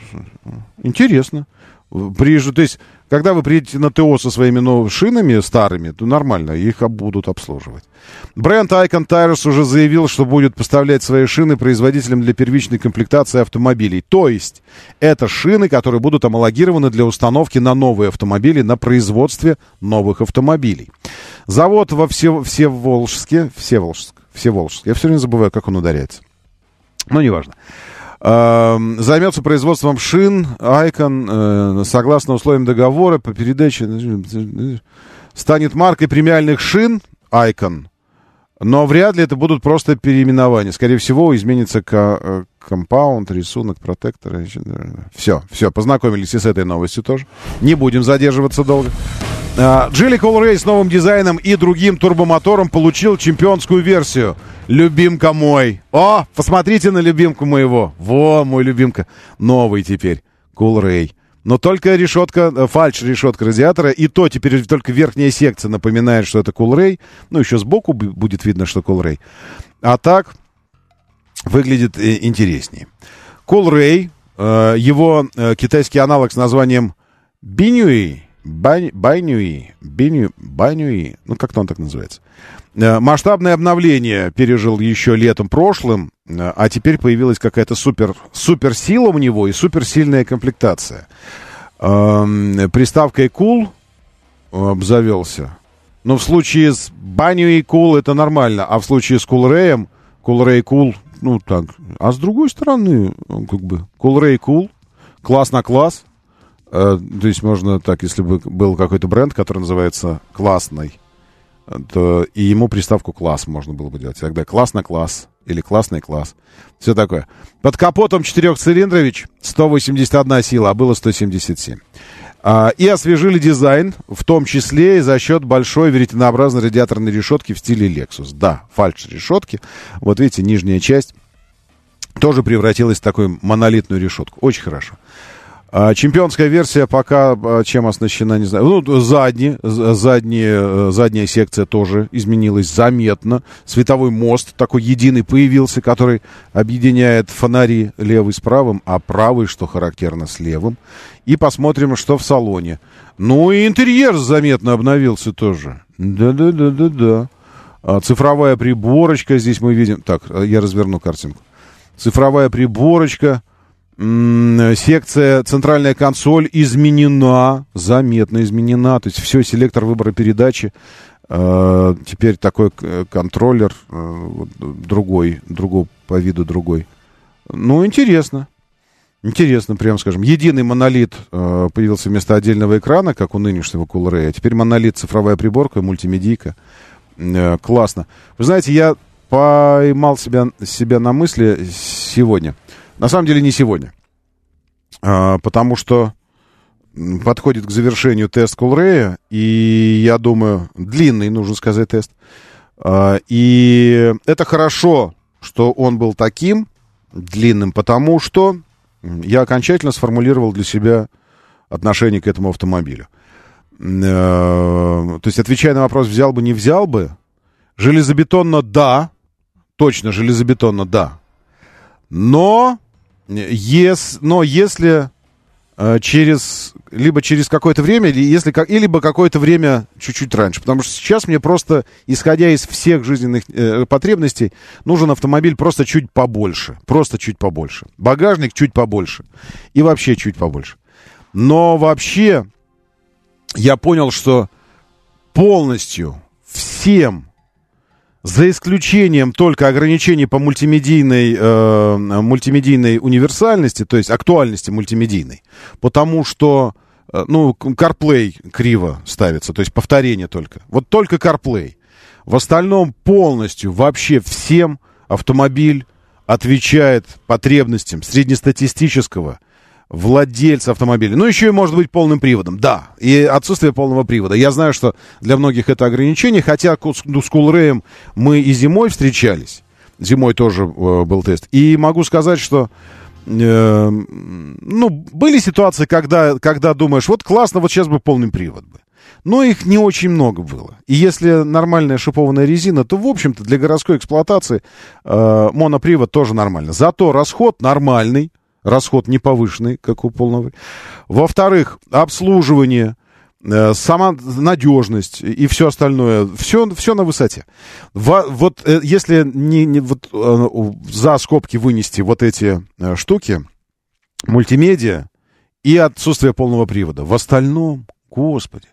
интересно. Приезжу, то есть, когда вы приедете на ТО со своими новыми шинами старыми, то нормально, их будут обслуживать. Бренд Icon Tires уже заявил, что будет поставлять свои шины производителям для первичной комплектации автомобилей. То есть, это шины, которые будут амалогированы для установки на новые автомобили на производстве новых автомобилей. Завод во все, Всеволжске, Всеволжск, Всеволжск, я все время забываю, как он ударяется. Ну, неважно. Эм, Займется производством шин Icon э, согласно условиям договора по передаче э, станет маркой премиальных шин Icon, но вряд ли это будут просто переименования. Скорее всего, изменится э, компаунд, рисунок, протектор. Все, все, познакомились и с этой новостью тоже. Не будем задерживаться долго. А, Джили Колрей с новым дизайном и другим турбомотором получил чемпионскую версию. Любимка мой. О, посмотрите на любимку моего. Во, мой любимка. Новый теперь. Колрей. Но только решетка, э, фальш решетка радиатора, и то теперь только верхняя секция напоминает, что это Coolray. Ну, еще сбоку бу- будет видно, что Coolray. А так выглядит э, интереснее. Coolray, э, его китайский аналог с названием Бинюи, Бань- Биню, Байнюи, ну как-то он так называется. Э, Масштабное обновление пережил еще летом прошлым, э, а теперь появилась какая-то супер, суперсила у него и суперсильная комплектация. Эм, Приставкой Cool обзавелся. Но в случае с Баню и Cool это нормально, а в случае с Coolray, Coolray Cool, ну так. А с другой стороны, он как бы Coolray Cool, класс на класс. Э, то есть можно так, если бы был какой-то бренд, который называется классный, то и ему приставку класс можно было бы делать. Тогда класс на класс или классный класс. Все такое. Под капотом четырехцилиндрович 181 сила, а было 177. А, и освежили дизайн, в том числе и за счет большой веретенообразной радиаторной решетки в стиле Lexus. Да, фальш-решетки. Вот видите, нижняя часть тоже превратилась в такую монолитную решетку. Очень хорошо. А, Чемпионская версия пока а, чем оснащена, не знаю. Ну, задний, з- задняя, э, задняя секция тоже изменилась заметно. Световой мост такой единый появился, который объединяет фонари левый с правым, а правый, что характерно, с левым. И посмотрим, что в салоне. Ну и интерьер заметно обновился тоже. Да-да-да-да-да. А, Цифровая приборочка здесь мы видим. Так, а, я разверну картинку. Цифровая приборочка. Секция центральная консоль изменена, заметно изменена. То есть все, селектор выбора передачи. Э, Теперь такой к- контроллер э, другой, другой по виду другой. Ну, интересно. Интересно, прямо скажем. Единый монолит э, появился вместо отдельного экрана, как у нынешнего Coolray. А теперь монолит цифровая приборка, мультимедийка. Э, классно. Вы знаете, я поймал себя, себя на мысли сегодня. На самом деле не сегодня. А, потому что подходит к завершению тест Coolray, и я думаю, длинный, нужно сказать, тест. А, и это хорошо, что он был таким длинным, потому что я окончательно сформулировал для себя отношение к этому автомобилю. Э, То есть, отвечая на вопрос, взял бы, не взял бы, железобетонно да, точно железобетонно да. Но, ес, но если э, через либо через какое-то время, если как, либо какое-то время чуть-чуть раньше, потому что сейчас мне просто, исходя из всех жизненных э, потребностей, нужен автомобиль просто чуть побольше, просто чуть побольше, багажник чуть побольше. И вообще чуть побольше. Но вообще я понял, что полностью всем за исключением только ограничений по мультимедийной, э, мультимедийной универсальности, то есть актуальности мультимедийной, потому что, э, ну, CarPlay криво ставится, то есть повторение только. Вот только CarPlay. В остальном полностью, вообще всем автомобиль отвечает потребностям среднестатистического владельца автомобиля. Ну, еще и может быть полным приводом. Да, и отсутствие полного привода. Я знаю, что для многих это ограничение, хотя ну, с Coolray мы и зимой встречались. Зимой тоже э, был тест. И могу сказать, что э, ну, были ситуации, когда, когда думаешь, вот классно, вот сейчас бы полный привод бы. Но их не очень много было. И если нормальная шипованная резина, то, в общем-то, для городской эксплуатации э, монопривод тоже нормально. Зато расход нормальный, расход не повышенный, как у полного. Во-вторых, обслуживание, э, сама надежность и все остальное, все, все на высоте. Во- вот э, если не, не вот, э, за скобки вынести вот эти э, штуки, мультимедиа и отсутствие полного привода, в остальном, господи,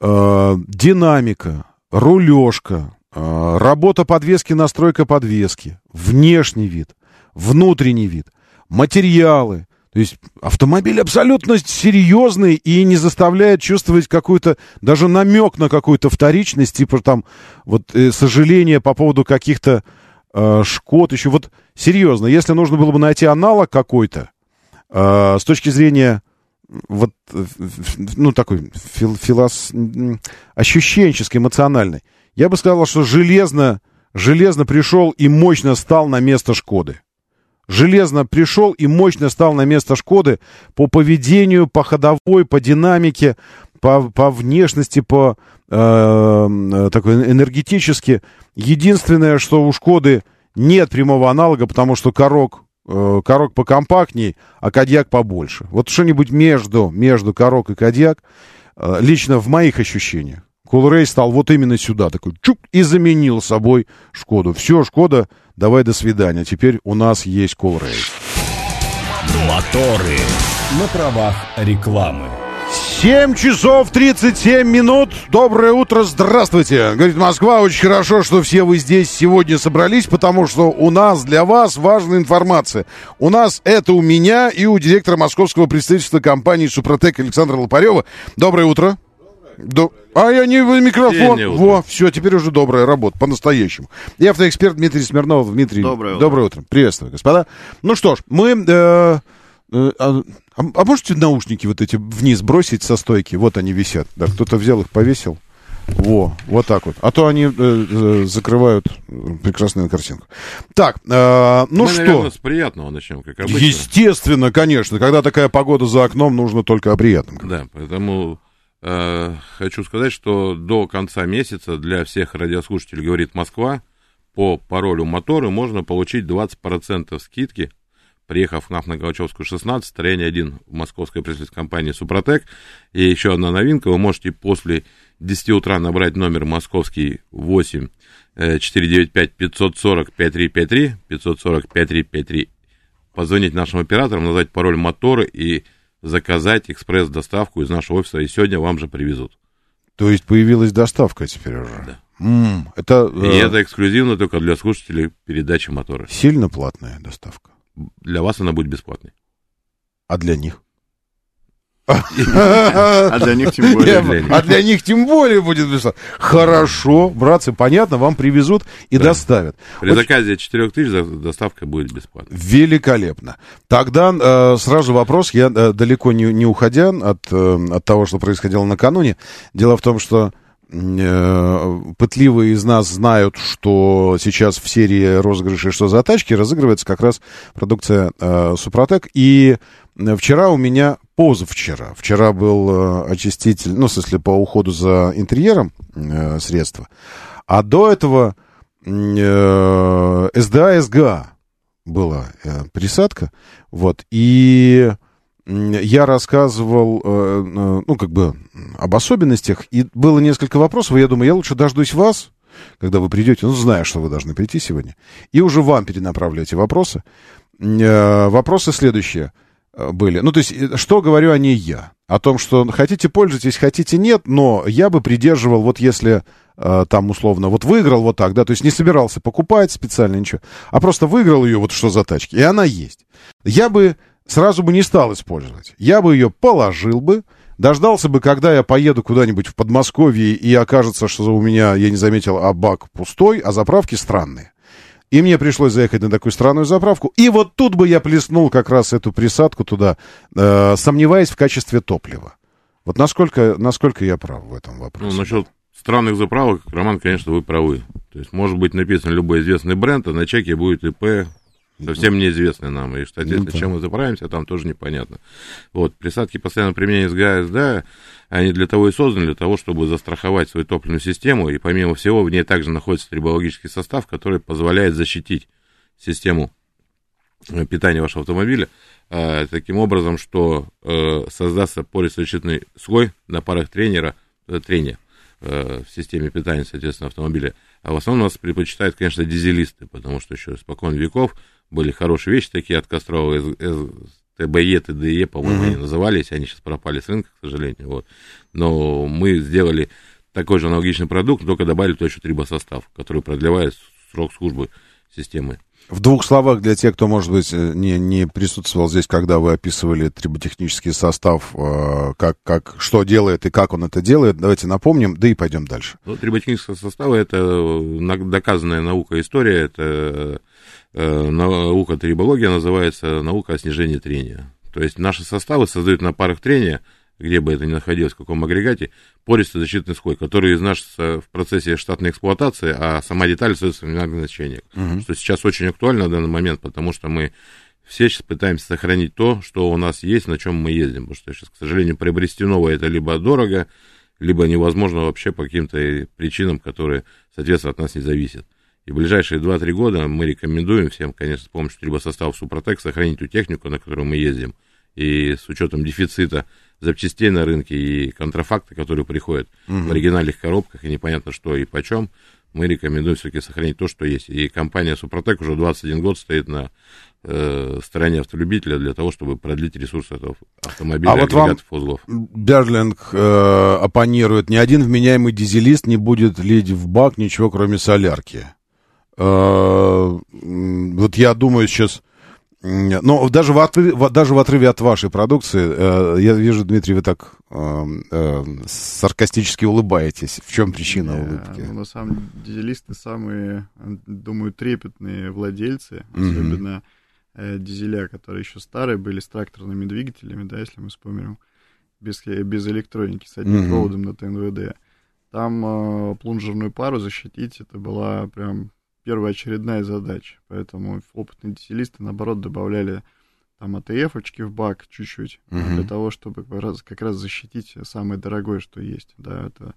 динамика, рулежка, работа подвески, настройка подвески, внешний вид, внутренний вид, материалы. То есть автомобиль абсолютно серьезный и не заставляет чувствовать какую-то, даже намек на какую-то вторичность, типа там вот э, сожаление по поводу каких-то э, шкод еще. Вот серьезно, если нужно было бы найти аналог какой-то, э, с точки зрения вот, э, ну, такой фил, филос, ощущенческий, эмоциональный, я бы сказал, что железно, железно пришел и мощно стал на место Шкоды. Железно пришел и мощно стал на место Шкоды по поведению, по ходовой, по динамике, по, по внешности, по э, э, такой энергетически. Единственное, что у Шкоды нет прямого аналога, потому что корок, э, корок покомпактней, а кадьяк побольше. Вот что-нибудь между, между корок и кадьяк, э, лично в моих ощущениях. Кулрей стал вот именно сюда, такой чук, и заменил собой Шкоду. Все, Шкода, давай до свидания. Теперь у нас есть Кулрей. Моторы. На правах рекламы. 7 часов 37 минут. Доброе утро, здравствуйте. Говорит Москва, очень хорошо, что все вы здесь сегодня собрались, потому что у нас для вас важная информация. У нас это у меня и у директора московского представительства компании «Супротек» Александра Лопарева. Доброе утро. До- А я не в микрофон. Утро. Во, все, теперь уже добрая работа, по-настоящему. И автоэксперт Дмитрий Смирнов. Дмитрий, Доброе утро. доброе утро. Приветствую, господа. Ну что ж, мы... э, э, а, а можете наушники вот эти вниз бросить со стойки? Вот они висят. Да, кто-то взял их, повесил. Во, вот так вот. А то они э, э, закрывают э, прекрасную картинку. Так, э, ну Мы, что? наверное, с приятного начнем, как обычно. Естественно, конечно. Когда такая погода за окном, нужно только о приятном. Да, поэтому э, хочу сказать, что до конца месяца для всех радиослушателей «Говорит Москва» по паролю моторы можно получить 20% скидки, приехав на Галачевскую 16, строение 1 в московской представительской компании «Супротек». И еще одна новинка, вы можете после 10 утра набрать номер московский 8 э, 495 540 5353, 540 5353, позвонить нашим операторам, назвать пароль моторы и заказать экспресс-доставку из нашего офиса, и сегодня вам же привезут. То есть появилась доставка теперь уже. Да. М, это, И э, это эксклюзивно только для слушателей передачи моторы. сильно платная доставка. Для вас она будет бесплатной. А для них? А для них тем более. А для них тем более будет бесплатно. Хорошо, братцы, понятно, вам привезут и доставят. При заказе 4000 за- доставка будет бесплатной. Великолепно. Тогда э, сразу вопрос, я э, далеко не, уходя э, от того, что происходило накануне. Дело в том, что э, пытливые из нас знают, что сейчас в серии розыгрышей «Что за тачки» разыгрывается как раз продукция э, «Супротек». И вчера у меня, позавчера, вчера был э, очиститель, ну, в смысле, по уходу за интерьером э, средства. А до этого э, СДА, СГА была присадка, вот, и я рассказывал, э, э, ну, как бы, об особенностях, и было несколько вопросов, и я думаю, я лучше дождусь вас, когда вы придете, ну, зная, что вы должны прийти сегодня, и уже вам перенаправлю эти вопросы. Э, Вопросы следующие были. Ну, то есть, что говорю о ней я? О том, что хотите пользуйтесь, хотите нет, но я бы придерживал, вот если там условно, вот выиграл вот так, да, то есть не собирался покупать специально ничего, а просто выиграл ее, вот что за тачки, и она есть. Я бы сразу бы не стал использовать. Я бы ее положил бы, дождался бы, когда я поеду куда-нибудь в Подмосковье, и окажется, что у меня, я не заметил, а бак пустой, а заправки странные. И мне пришлось заехать на такую странную заправку. И вот тут бы я плеснул как раз эту присадку туда, э, сомневаясь в качестве топлива. Вот насколько, насколько я прав в этом Ну, вопросе. насчет странных заправок, Роман, конечно, вы правы. То есть, может быть написан любой известный бренд, а на чеке будет ИП, совсем неизвестный нам. И, кстати, Ну да. чем мы заправимся, там тоже непонятно. Вот, присадки постоянного применения с ГАСД, они для того и созданы, для того, чтобы застраховать свою топливную систему, и помимо всего в ней также находится трибологический состав, который позволяет защитить систему э, питания вашего автомобиля, э, таким образом, что э, создастся полисзащитный слой на парах тренера, э, трения э, в системе питания, соответственно, автомобиля. А в основном нас предпочитают, конечно, дизелисты, потому что еще спокон веков были хорошие вещи такие от Кострова, ТБЕ, ТДЕ, по-моему, Мгм. они назывались, они сейчас пропали с рынка, к сожалению, вот. Но мы сделали такой же аналогичный продукт, только добавили туда еще трибосостав, который продлевает срок службы системы. В двух словах для тех, кто, может быть, э, не, не присутствовал здесь, когда вы описывали триботехнический состав, э, как, как, что делает и как он это делает, давайте напомним, да и пойдем дальше. Ну, триботехнического состава это э, на- доказанная наука история, это наука трибология называется наука о снижении трения. То есть наши составы создают на парах трения, где бы это ни находилось, в каком агрегате, пористый защитный слой, который изнашивается в процессе штатной эксплуатации, а сама деталь остается в значениях. Мгм. Что сейчас очень актуально на данный момент, потому что мы все сейчас пытаемся сохранить то, что у нас есть, на чем мы ездим. Потому что сейчас, к сожалению, приобрести новое это либо дорого, либо невозможно вообще по каким-то причинам, которые, соответственно, от нас не зависят. И в ближайшие 2-3 года мы рекомендуем всем, конечно, с помощью трибосостава Супротек сохранить ту технику, на которую мы ездим. И с учетом дефицита запчастей на рынке и контрафакта, которые приходят Мгм. в оригинальных коробках, и непонятно что и почем, мы рекомендуем все-таки сохранить то, что есть. И компания Супротек уже 21 год стоит на э, стороне автолюбителя для того, чтобы продлить ресурс этого автомобиля, А вот вам узлов. Берлинг э, оппонирует, ни один вменяемый дизелист не будет лить в бак ничего, кроме солярки. Э, вот я думаю сейчас... Но даже в, отрыве, даже в отрыве от вашей продукции, э, я вижу, Дмитрий, вы так э, э, саркастически улыбаетесь. В чем причина Не, улыбки? ну, на самом деле, дизелисты самые, думаю, трепетные владельцы, Мгм. особенно э, дизеля, которые еще старые, были с тракторными двигателями, да, если мы вспомним, без, без электроники, с одним Мгм. проводом на ТНВД. Там э, плунжерную пару защитить, это была прям первоочередная задача. Поэтому опытные дизелисты, наоборот, добавляли там АТФ-очки в бак чуть-чуть, Мгм. для того, чтобы как раз, как раз защитить самое дорогое, что есть. Да, это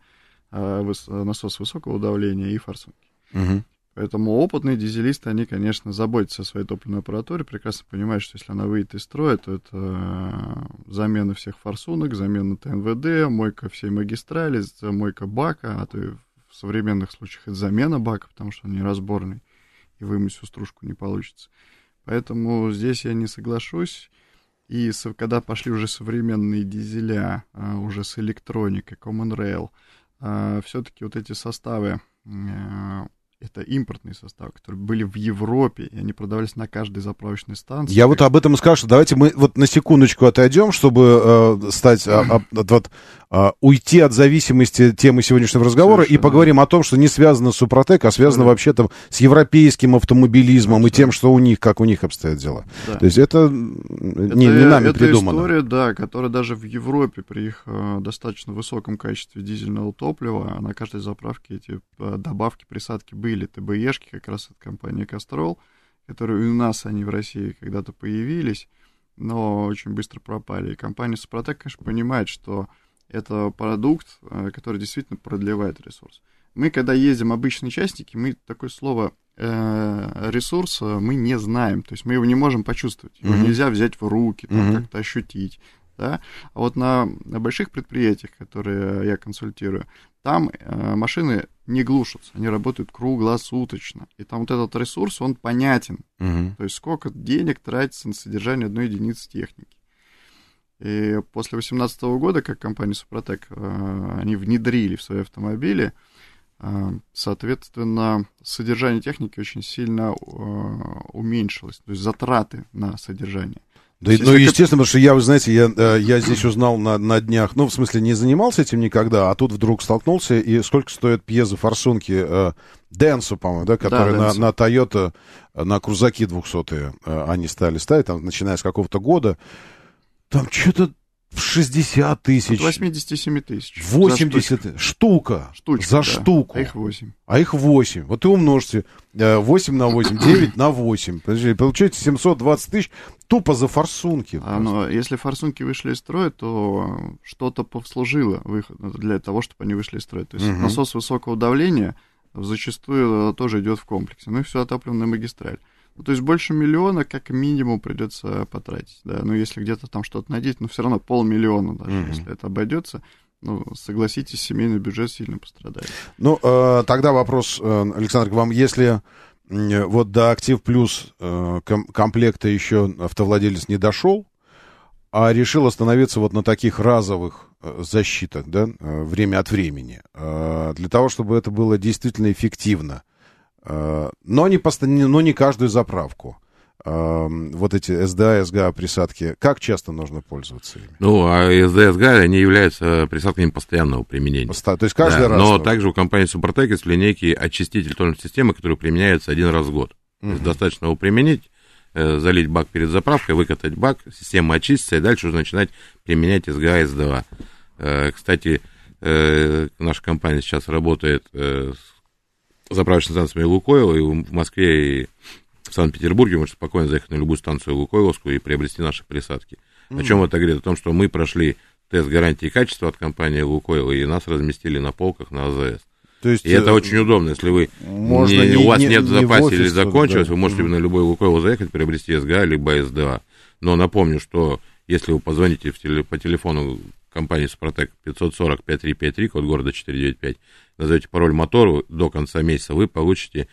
а, выс- насос высокого давления и форсунки. Мгм. Поэтому опытные дизелисты, они, конечно, заботятся о своей топливной аппаратуре, прекрасно понимают, что если она выйдет из строя, то это э, замена всех форсунок, замена ТНВД, мойка всей магистрали, мойка бака, а то и в современных случаях это замена бака, потому что он неразборный, и вымыть всю стружку не получится. Поэтому здесь я не соглашусь. И когда пошли уже современные дизеля, а, уже с электроникой, Common Rail, все-таки вот эти составы, э, это импортные составы, которые были в Европе, и они продавались на каждой заправочной станции. Я вот об этом и скажу, что давайте мы вот на секундочку отойдем, чтобы э, стать, а, а, вот, а, уйти от зависимости темы сегодняшнего разговора и Совершенно. поговорим о том, что не связано с Супротек, а связано Абсолютно. вообще там с европейским автомобилизмом и тем, что у них, как у них обстоят дела. Да. То есть это Это, не, не нами это придумано. история, да, которая даже в Европе при их э, достаточно высоком качестве дизельного топлива, на каждой заправке эти э, добавки, присадки были. ТБЕшки как раз от компании Кастрол, которые у нас они в России когда-то появились, но очень быстро пропали. И компания Супротек, конечно, понимает, что это продукт, э, который действительно продлевает ресурс. Мы, когда ездим обычные частники, мы такое слово э, ресурс мы не знаем, то есть мы его не можем почувствовать, его Мгм. нельзя взять в руки, там, Мгм. как-то ощутить, да. А вот на, на больших предприятиях, которые я консультирую, там э, машины не глушатся, они работают круглосуточно, и там вот этот ресурс, он понятен, Мгм. то есть сколько денег тратится на содержание одной единицы техники. И после 2018 года, как компания Супротек, э, они внедрили в свои автомобили, э, соответственно, содержание техники очень сильно э, уменьшилось, то есть затраты на содержание. Да, ну, естественно, потому что я, вы знаете, я, э, я здесь узнал на, на днях, ну, в смысле, не занимался этим никогда, а тут вдруг столкнулся, и сколько стоят пьезофорсунки э, Денсу, по-моему, да, которые на, Denso. на Toyota, на крузаки 200 э, они стали ставить, там, начиная с какого-то года, там что-то в 60 тысяч, От 87 тысяч. за 80 штука, Штучку, за да. штуку. А их 8. А их 8. Вот и умножьте. э, 8 на 8, 9 на 8. Подожди, получаете 720 тысяч тупо за форсунки. А, но если форсунки вышли из строя, то что-то послужило выходу для того, чтобы они вышли из строя. То есть Мгм. насос высокого давления зачастую тоже идет в комплексе. Ну и все топливная магистраль. То есть больше миллиона как минимум придется потратить, да, ну, если где-то там что-то надеть, но все равно полмиллиона даже, Мгм. если это обойдется, ну, согласитесь, семейный бюджет сильно пострадает. Ну, э, тогда вопрос, э, Александр, к вам, если м, вот до Актив Плюс э, ком- комплекта еще автовладелец не дошел, а решил остановиться вот на таких разовых э, защитах, да, э, время от времени, э, для того, чтобы это было действительно эффективно, Э, но не, не- но не каждую заправку. Э, Вот эти СДА, СГА присадки, как часто нужно пользоваться ими? Ну, а СДСГ, они являются присадками постоянного применения. Поста- То есть каждый Да, раз? Но также у компании Супротек есть в линейке очиститель тональной системы, который применяется один раз в год. То есть Мгм. достаточно его применить, э, залить бак перед заправкой, выкатать бак, система очистится, и дальше уже начинать применять СГА, СДА. Э, Кстати, э, наша компания сейчас работает э, с заправочными станциями Лукойл, и в Москве, и в Санкт-Петербурге можно спокойно заехать на любую станцию Лукойловскую и приобрести наши присадки. О чем это говорит? О том, что мы прошли тест гарантии качества от компании Лукойл, и нас разместили на полках на АЗС. То есть, И это э, очень удобно, если вы можно не- не- у вас не- нет в не в или закончилось, да. вы можете на любой Лукойл заехать, приобрести СГА либо СДА. Но напомню, что если вы позвоните в теле- по телефону компании Супротек 540 5353, код города 495, назовете пароль мотору, до конца месяца вы получите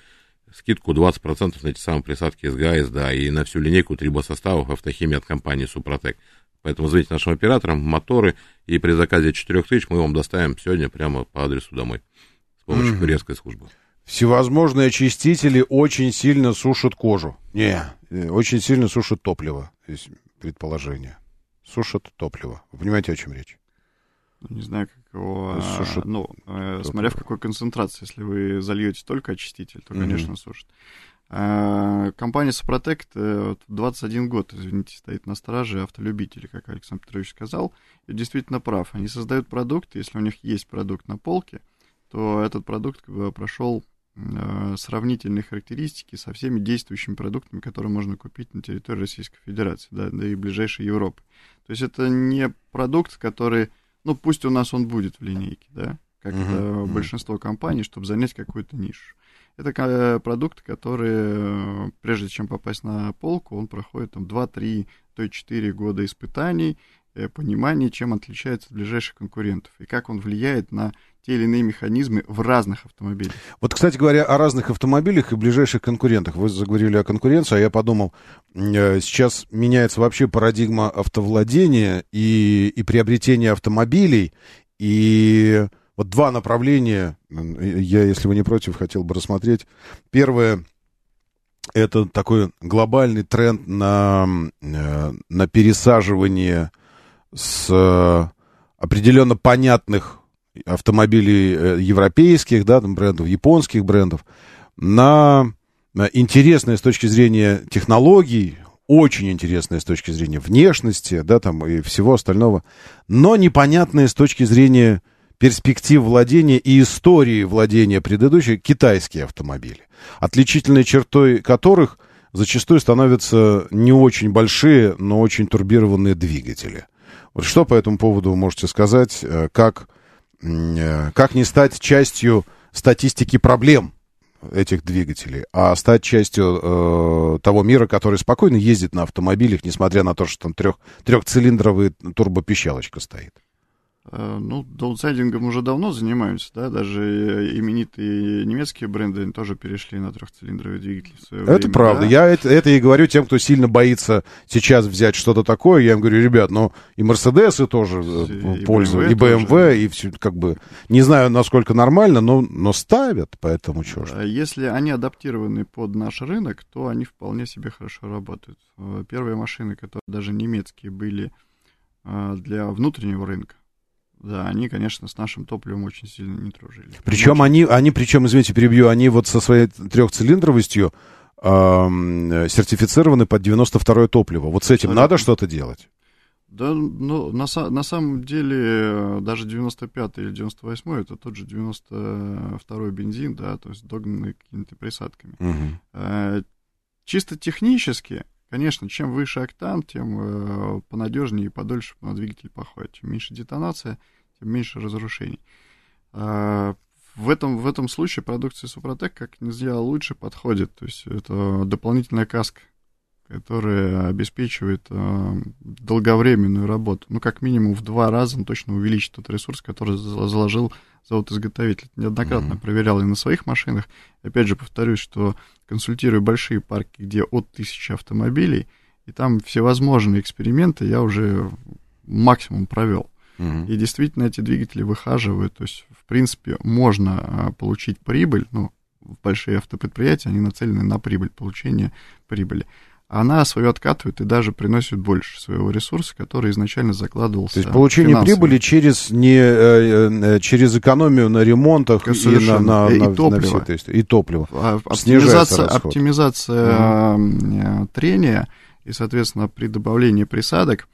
скидку 20% на эти самые присадки СГА, СДА и на всю линейку трибосоставов автохимии от компании Супротек. Поэтому звоните нашим операторам, моторы, и при заказе 4000 мы вам доставим сегодня прямо по адресу домой с помощью Мгм. курьерской службы. Всевозможные очистители очень сильно сушат кожу. Не, э, очень сильно сушат топливо. Есть предположение. Сушат топливо. Вы понимаете, о чем речь? Ну, Не знаю, как его... А, сушит ну, э, смотря в какой концентрации. Если вы зальете только очиститель, то, конечно, сушит. А, Компания Супротек вот 21 год, извините, стоит на страже автолюбителей, как Александр Петрович сказал. И действительно прав. Они создают продукт, если у них есть продукт на полке, то этот продукт э, прошел э, сравнительные характеристики со всеми действующими продуктами, которые можно купить на территории Российской Федерации, да, да и ближайшей Европы. То есть это не продукт, который, ну пусть у нас он будет в линейке, да, как это мгм. большинство компаний, чтобы занять какую-то нишу. Это ка- продукт, который, э, прежде чем попасть на полку, он проходит там 2-3, то и 4 года испытаний, э, понимания, чем отличается от ближайших конкурентов, и как он влияет на те или иные механизмы в разных автомобилях. Вот, кстати говоря, о разных автомобилях и ближайших конкурентах. Вы заговорили о конкуренции, а я подумал, э, сейчас меняется вообще парадигма автовладения и, и приобретения автомобилей. И вот два направления, э, я, если вы не против, хотел бы рассмотреть. Первое, это такой глобальный тренд на, на пересаживание с э, определенно понятных автомобилей э, европейских, да, там брендов, японских брендов, на интересное с точки зрения технологий, очень интересное с точки зрения внешности, да, там и всего остального, но непонятное с точки зрения перспектив владения и истории владения предыдущих китайские автомобили, отличительной чертой которых зачастую становятся не очень большие, но очень турбированные двигатели. Вот что по этому поводу вы можете сказать, э, как, э, как не стать частью статистики проблем этих двигателей, а стать частью э, того мира, который спокойно ездит на автомобилях, несмотря на то, что там трех, трехцилиндровая турбопищалочка стоит. Э, Ну, даунсайдингом уже давно занимаемся, да, даже именитые немецкие бренды они тоже перешли на трехцилиндровые двигатели в свое Это время, правда. да. Я это, это и говорю тем, кто сильно боится сейчас взять что-то такое. Я им говорю, ребят, ну и Мерседесы тоже э, И пользуются, и BMW и все, как бы, не знаю, насколько нормально, но, но ставят, поэтому что ж. А Если они адаптированы под наш рынок, то они вполне себе хорошо работают. Э, Первые машины, которые даже немецкие были для внутреннего рынка, да, они, конечно, с нашим топливом очень сильно не дружили. Причем Очень- они, они, причем, извините, перебью, они вот со своей трехцилиндровостью э, сертифицированы под 92-е топливо. Вот с этим Абсолютно. надо что-то делать? Да, ну, на, на самом деле, даже 95 или 98 это тот же 92-й бензин, да, то есть догнанный какими-то присадками. Мгм. Э, Чисто технически, конечно, чем выше октан, тем э, понадежнее и подольше на двигатель походит. Чем меньше детонация, тем меньше разрушений. Э, в этом, в этом случае продукция Супротек как нельзя лучше подходит. То есть это дополнительная каска, которая обеспечивает э, долговременную работу. Ну, как минимум в два раза он точно увеличит тот ресурс, который за- заложил завод-изготовитель. Неоднократно Мгм. проверял и на своих машинах. Опять же, повторюсь, что консультирую большие парки, где от тысячи автомобилей, и там всевозможные эксперименты я уже максимум провел. Мгм. И действительно эти двигатели выхаживают. То есть, в принципе, можно а, получить прибыль. Ну, большие автопредприятия, они нацелены на прибыль, получение прибыли. Она свою откатывает и даже приносит больше своего ресурса, который изначально закладывался. То есть получение прибыли через, не, э, э, через экономию на ремонтах и на, на, И на- на топливо. все и топливо. А, Оптимизация, оптимизация э, трения и, соответственно, при добавлении присадок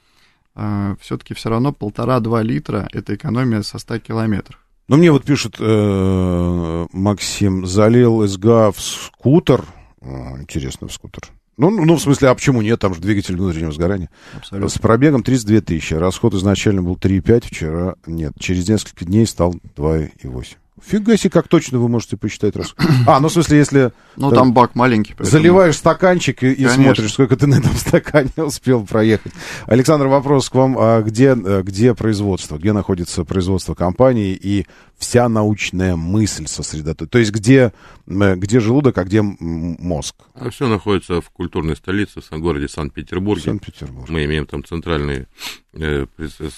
все-таки все равно полтора-два литра это экономия со 100 километров. Ну, мне вот пишет э, Максим, залил СГА в скутер. Интересно, в скутер. Ну, ну, ну, в смысле, а почему нет? Там же двигатель внутреннего сгорания. Абсолютно. С пробегом 32 тысячи. Расход изначально был 3,5, вчера нет. Через несколько дней стал 2,8. Фига себе, как точно вы можете посчитать расход. А, ну, в смысле, если Ну, там бак маленький. поэтому- заливаешь стаканчик и, и смотришь, сколько ты на этом стакане успел проехать. Александр, вопрос к вам. А где, э, где производство? Где находится производство компании и вся научная мысль сосредоточена? То есть где, где желудок, а где мозг? А все находится в культурной столице, в городе Санкт-Петербурге. Санкт-Петербург. Мы имеем там центральный э,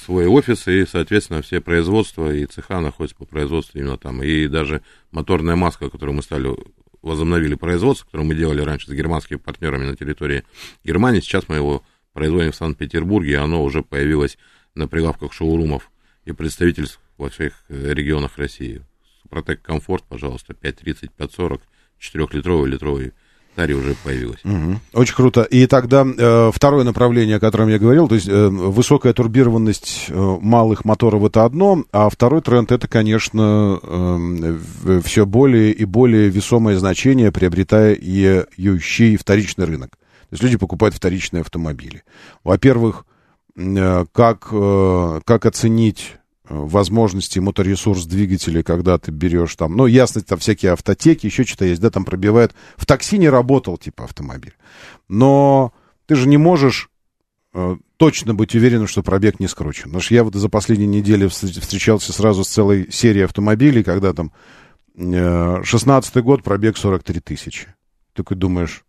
свой офис, и, соответственно, все производства и цеха находятся по производству именно там. И даже моторная маска, которую мы стали возобновили производство, которое мы делали раньше с германскими партнерами на территории Германии, сейчас мы его производим в Санкт-Петербурге, и оно уже появилось на прилавках шоурумов и представительств во всех э, регионах России. Супротек Комфорт, пожалуйста, 530, 540, 4-литровый, литровый Тари уже появилась. Мгм. Очень круто. И тогда э, второе направление, о котором я говорил, то есть э, высокая турбированность э, малых моторов это одно, а второй тренд это, конечно, все более и более весомое значение приобретающий вторичный рынок. То есть люди покупают вторичные автомобили. Во-первых, э, как, э, как оценить э, возможности моторесурс двигателя, когда ты берешь там, ну, ясно, там всякие автотеки, еще что-то есть, да, там пробивают. В такси не работал, типа, автомобиль. Но ты же не можешь э, точно быть уверенным, что пробег не скручен. Потому что я вот за последние недели встр- встречался сразу с целой серией автомобилей, когда там э, 16 год, пробег 43 тысячи. Такой думаешь,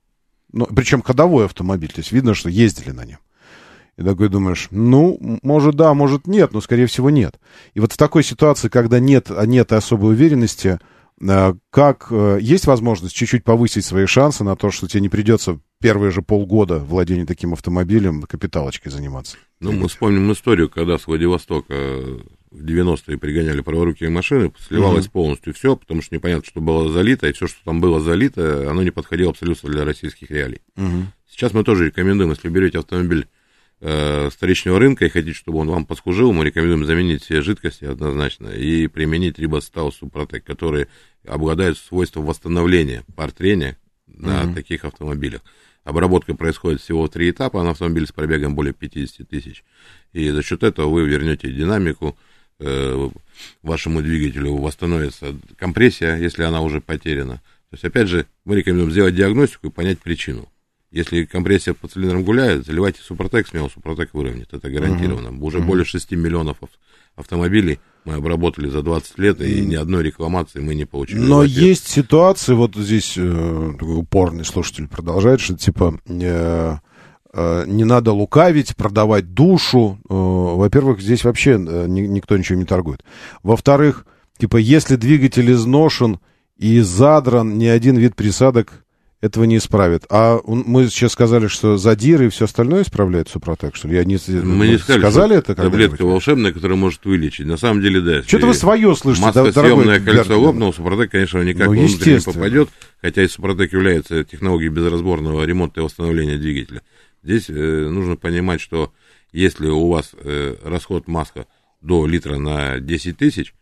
ну, причем ходовой автомобиль, то есть видно, что ездили на нем. И такой думаешь, ну, может да, может нет, но скорее всего нет. И вот в такой ситуации, когда нет, а нет особой уверенности, э, как э, есть возможность чуть-чуть повысить свои шансы на то, что тебе не придется первые же полгода владения таким автомобилем капиталочкой заниматься? Ну, мы вспомним историю, когда с Владивостока в 90-е пригоняли праворукие машины, сливалось полностью все, потому что непонятно, что было залито, и все, что там было залито, оно не подходило абсолютно для российских реалий. Сейчас мы тоже рекомендуем, если берете автомобиль э, вторичного рынка и хотите, чтобы он вам послужил, мы рекомендуем заменить все жидкости однозначно и применить Рибостал Супротек, которые обладают свойством восстановления пар трения на таких автомобилях. Обработка происходит всего три этапа на автомобиле с пробегом более 50 тысяч. И за счет этого вы вернете динамику, э, вашему двигателю восстановится компрессия, если она уже потеряна. То есть, опять же, мы рекомендуем сделать диагностику и понять причину. Если компрессия по цилиндрам гуляет, заливайте Супротек, смело Супротек выровняет, это гарантированно. Уже более 6 миллионов ав- автомобилей мы обработали за 20 лет, и ни одной рекламации мы не получили. Но ответ. есть ситуации, вот здесь э, такой упорный слушатель продолжает, что типа э, э, не надо лукавить, продавать душу. Э, во-первых, здесь вообще э, ни- никто ничего не торгует. Во-вторых, типа, если двигатель изношен и задран, ни один вид присадок этого не исправит. А он- мы сейчас сказали, что задиры и все остальное исправляет Супротек, что ли? Я не, Мы не сказали, сказали что это таблетка волшебная, которая может вылечить. На самом деле, да. Что-то вы свое слышите, дорогой Маслосъемное кольцо лопнуло, Супротек, конечно, никак Ну, внутрь не попадет, хотя и Супротек является технологией безразборного ремонта и восстановления двигателя. Здесь э, нужно понимать, что если у вас э, расход масла до литра на 10 тысяч,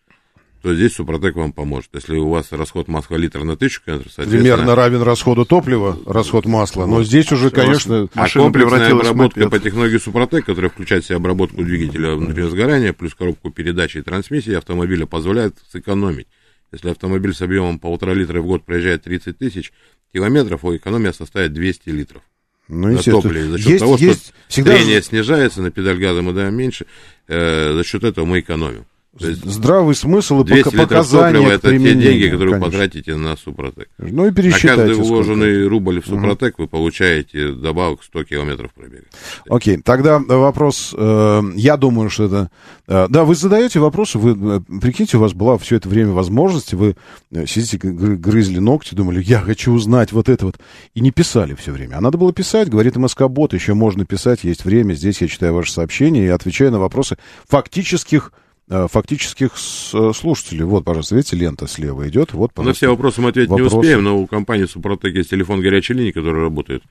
то здесь Супротек вам поможет. Если у вас расход масла литра на 1000 километров, соответственно... Примерно равен расходу топлива, расход масла. Но здесь уже, конечно, А Машина превратилась обработка по технологии Супротек, которая включает в себя обработку двигателя внутреннего сгорания, плюс коробку передач и трансмиссии автомобиля, позволяет сэкономить. Если автомобиль с объемом полтора литра в год проезжает 30 тысяч километров, его экономия составит 200 литров. Ну, на топливе. За счет Есть- того, есть что всегда трение снижается, на педаль газа мы даем меньше, э, за счет этого мы экономим. Здравый смысл и 200 пока- литров показания топлива к это те деньги, которые вы конечно. потратите на Супротек. Ну и На пересчитайте. каждый сколько. вложенный рубль в Супротек вы получаете добавок 100 километров пробега. Окей, тогда вопрос, э, я думаю, что это... э, да, вы задаете вопросы, вы, э, прикиньте, у вас была все это время возможность, вы э, сидите, гры- грызли ногти, думали, я хочу узнать вот это вот, и не писали все время. А надо было писать, говорит МСК-бот, еще можно писать, есть время, здесь я читаю ваши сообщения и отвечаю на вопросы фактических фактических с- э, слушателей. Вот, пожалуйста, видите, лента слева идет. Вот, На все вопросы мы ответить Вопросы. не успеем, но у компании Супротек есть телефон горячей линии, который работает.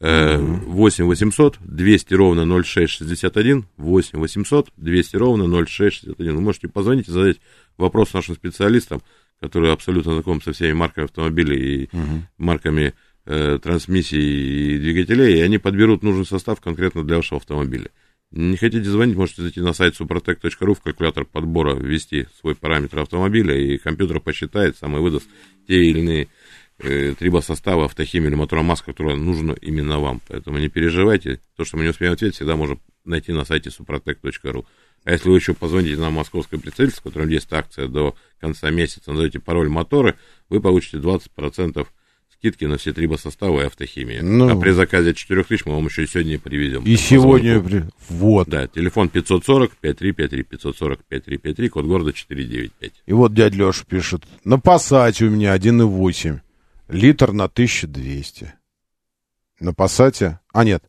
Э, 8 800 200 ровно 0661, 8 800 200 ровно 0661. Вы можете позвонить и задать вопрос нашим специалистам, которые абсолютно знакомы со всеми марками автомобилей и марками э, трансмиссий и двигателей, и они подберут нужный состав конкретно для вашего автомобиля. Не хотите звонить, можете зайти на сайт suprotec.ru, в калькулятор подбора ввести свой параметр автомобиля, и компьютер посчитает, сам выдаст те или иные э, трибосоставы, автохимии или моторомасс, которая нужна именно вам. Поэтому не переживайте. То, что мы не успеем ответить, всегда можно найти на сайте suprotec.ru. А если вы еще позвоните на московское представительство, в котором есть акция до конца месяца, назовете пароль моторы, вы получите 20% скидки на все трибосоставы и автохимии. Ну. а при заказе 4000 мы вам еще и сегодня привезем. И сегодня... при- Вот. Да, телефон 540 5353 540 5353, код города 495. И вот дядя Леша пишет. На Пассате у меня 1,8. Литр на 1200. На Пассате... А, нет.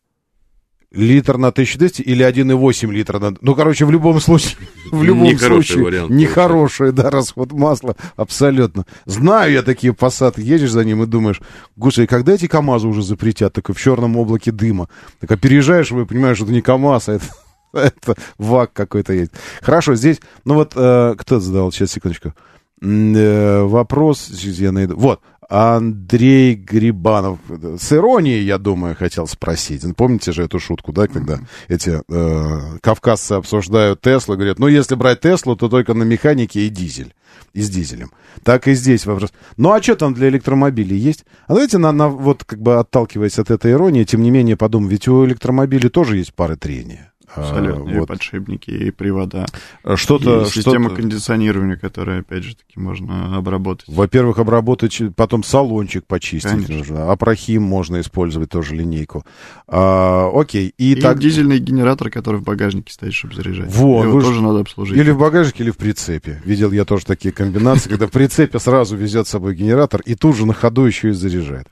Литр на 1200 или 1,8 литра на... Ну, короче, в любом случае... В любом Нехороший случае... вариант Нехороший, да, расход масла. Абсолютно. Знаю я такие Пассаты. Едешь за ним и думаешь, господи, когда эти КАМАЗы уже запретят? Так и в черном облаке дыма. Так а переезжаешь его и понимаешь, что это не КАМАЗ, а это... Это ВАК какой-то есть. Хорошо, здесь, ну вот, э, кто задал, сейчас, секундочку. Э, вопрос, я найду. Вот, Андрей Грибанов. С иронией, я думаю, хотел спросить. Помните же эту шутку, да, когда эти э, кавказцы обсуждают Теслу, говорят, ну, если брать Теслу, то только на механике и дизель. И с дизелем. Так и здесь вопрос. Ну, а что там для электромобилей есть? А давайте, на, на, вот как бы отталкиваясь от этой иронии, тем не менее подумаем, ведь у электромобилей тоже есть пары трения. Абсолютно. А, И вот. подшипники, и привода. Что-то, и система что-то- кондиционирования, которая, опять же таки, можно обработать. Во-первых, обработать, потом салончик почистить Конечно. нужно. Апрохим можно использовать тоже линейку. А, окей. И, И, так... дизельный генератор, который в багажнике стоит, чтобы заряжать. Вот, Его вы тоже надо обслужить. Или в багажнике, или в прицепе. Видел я тоже такие комбинации, когда в прицепе сразу везет с собой генератор и тут же на ходу еще и заряжает.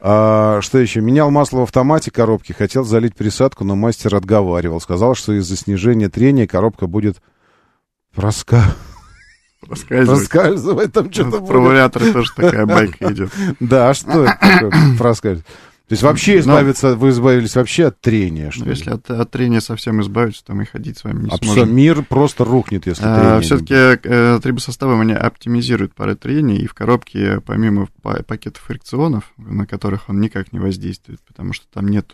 А, что еще? Менял масло в автомате коробки, хотел залить присадку, но мастер отговаривал. Сказал, что из-за снижения трения коробка будет проска... Проскальзывать. проскальзывать. Там что-то В тоже такая байка идет. Да, а что это такое проскальзывать? То есть вообще Ну, избавиться, вы избавились вообще от трения, что Ну, ли? если от, от трения совсем избавиться, то мы ходить с вами не Абсолютно. сможем. Мир просто рухнет, если А, трения не Все-таки э, трибосоставы они оптимизируют пары трения, и в коробке, помимо па- пакетов фрикционов, на которых он никак не воздействует, потому что там нет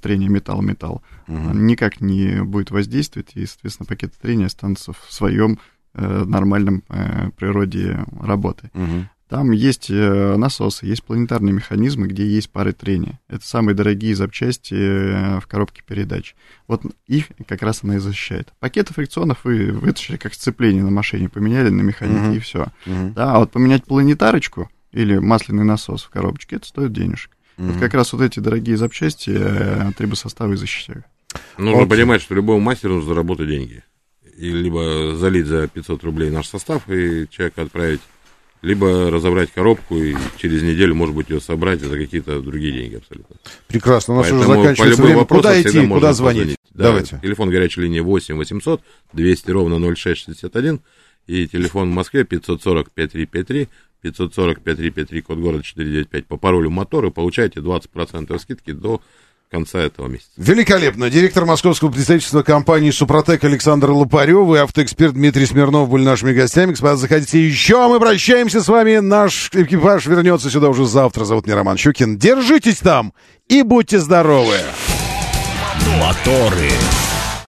трения металл-металл, Мгм. он никак не будет воздействовать, и, соответственно, пакеты трения останутся в своем э, нормальном э, природе работы. Мгм. Там есть э, насосы, есть планетарные механизмы, где есть пары трения. Это самые дорогие запчасти э, в коробке передач. Вот их как раз она и защищает. Пакеты фрикционов вы вытащили как сцепление на машине, поменяли на механике Мгм. и все. Мгм. Да, а вот поменять планетарочку или масляный насос в коробочке, это стоит денежек. Вот Мгм. как раз вот эти дорогие запчасти э, трибосоставы и защищают. Нужно Окей. понимать, что любому мастеру нужно заработать деньги. И либо залить за 500 рублей наш состав и человека отправить, либо разобрать коробку и через неделю, может быть, ее собрать за какие-то другие деньги абсолютно. Прекрасно, у нас уже Поэтому по заканчивается любым время. Куда идти, куда звонить? позвонить. Да, Давайте. Телефон горячей линии 8 800 200 ровно 0661 и телефон в Москве 540 5353 540 5353, код города 495 по паролю мотор и получаете 20% скидки до конца этого месяца. Великолепно. Директор московского представительства компании «Супротек» Александр Лопарев и автоэксперт Дмитрий Смирнов были нашими гостями. Господа, заходите еще, мы прощаемся с вами. Наш экипаж вернется сюда уже завтра. Зовут меня Роман Щукин. Держитесь там и будьте здоровы. Моторы.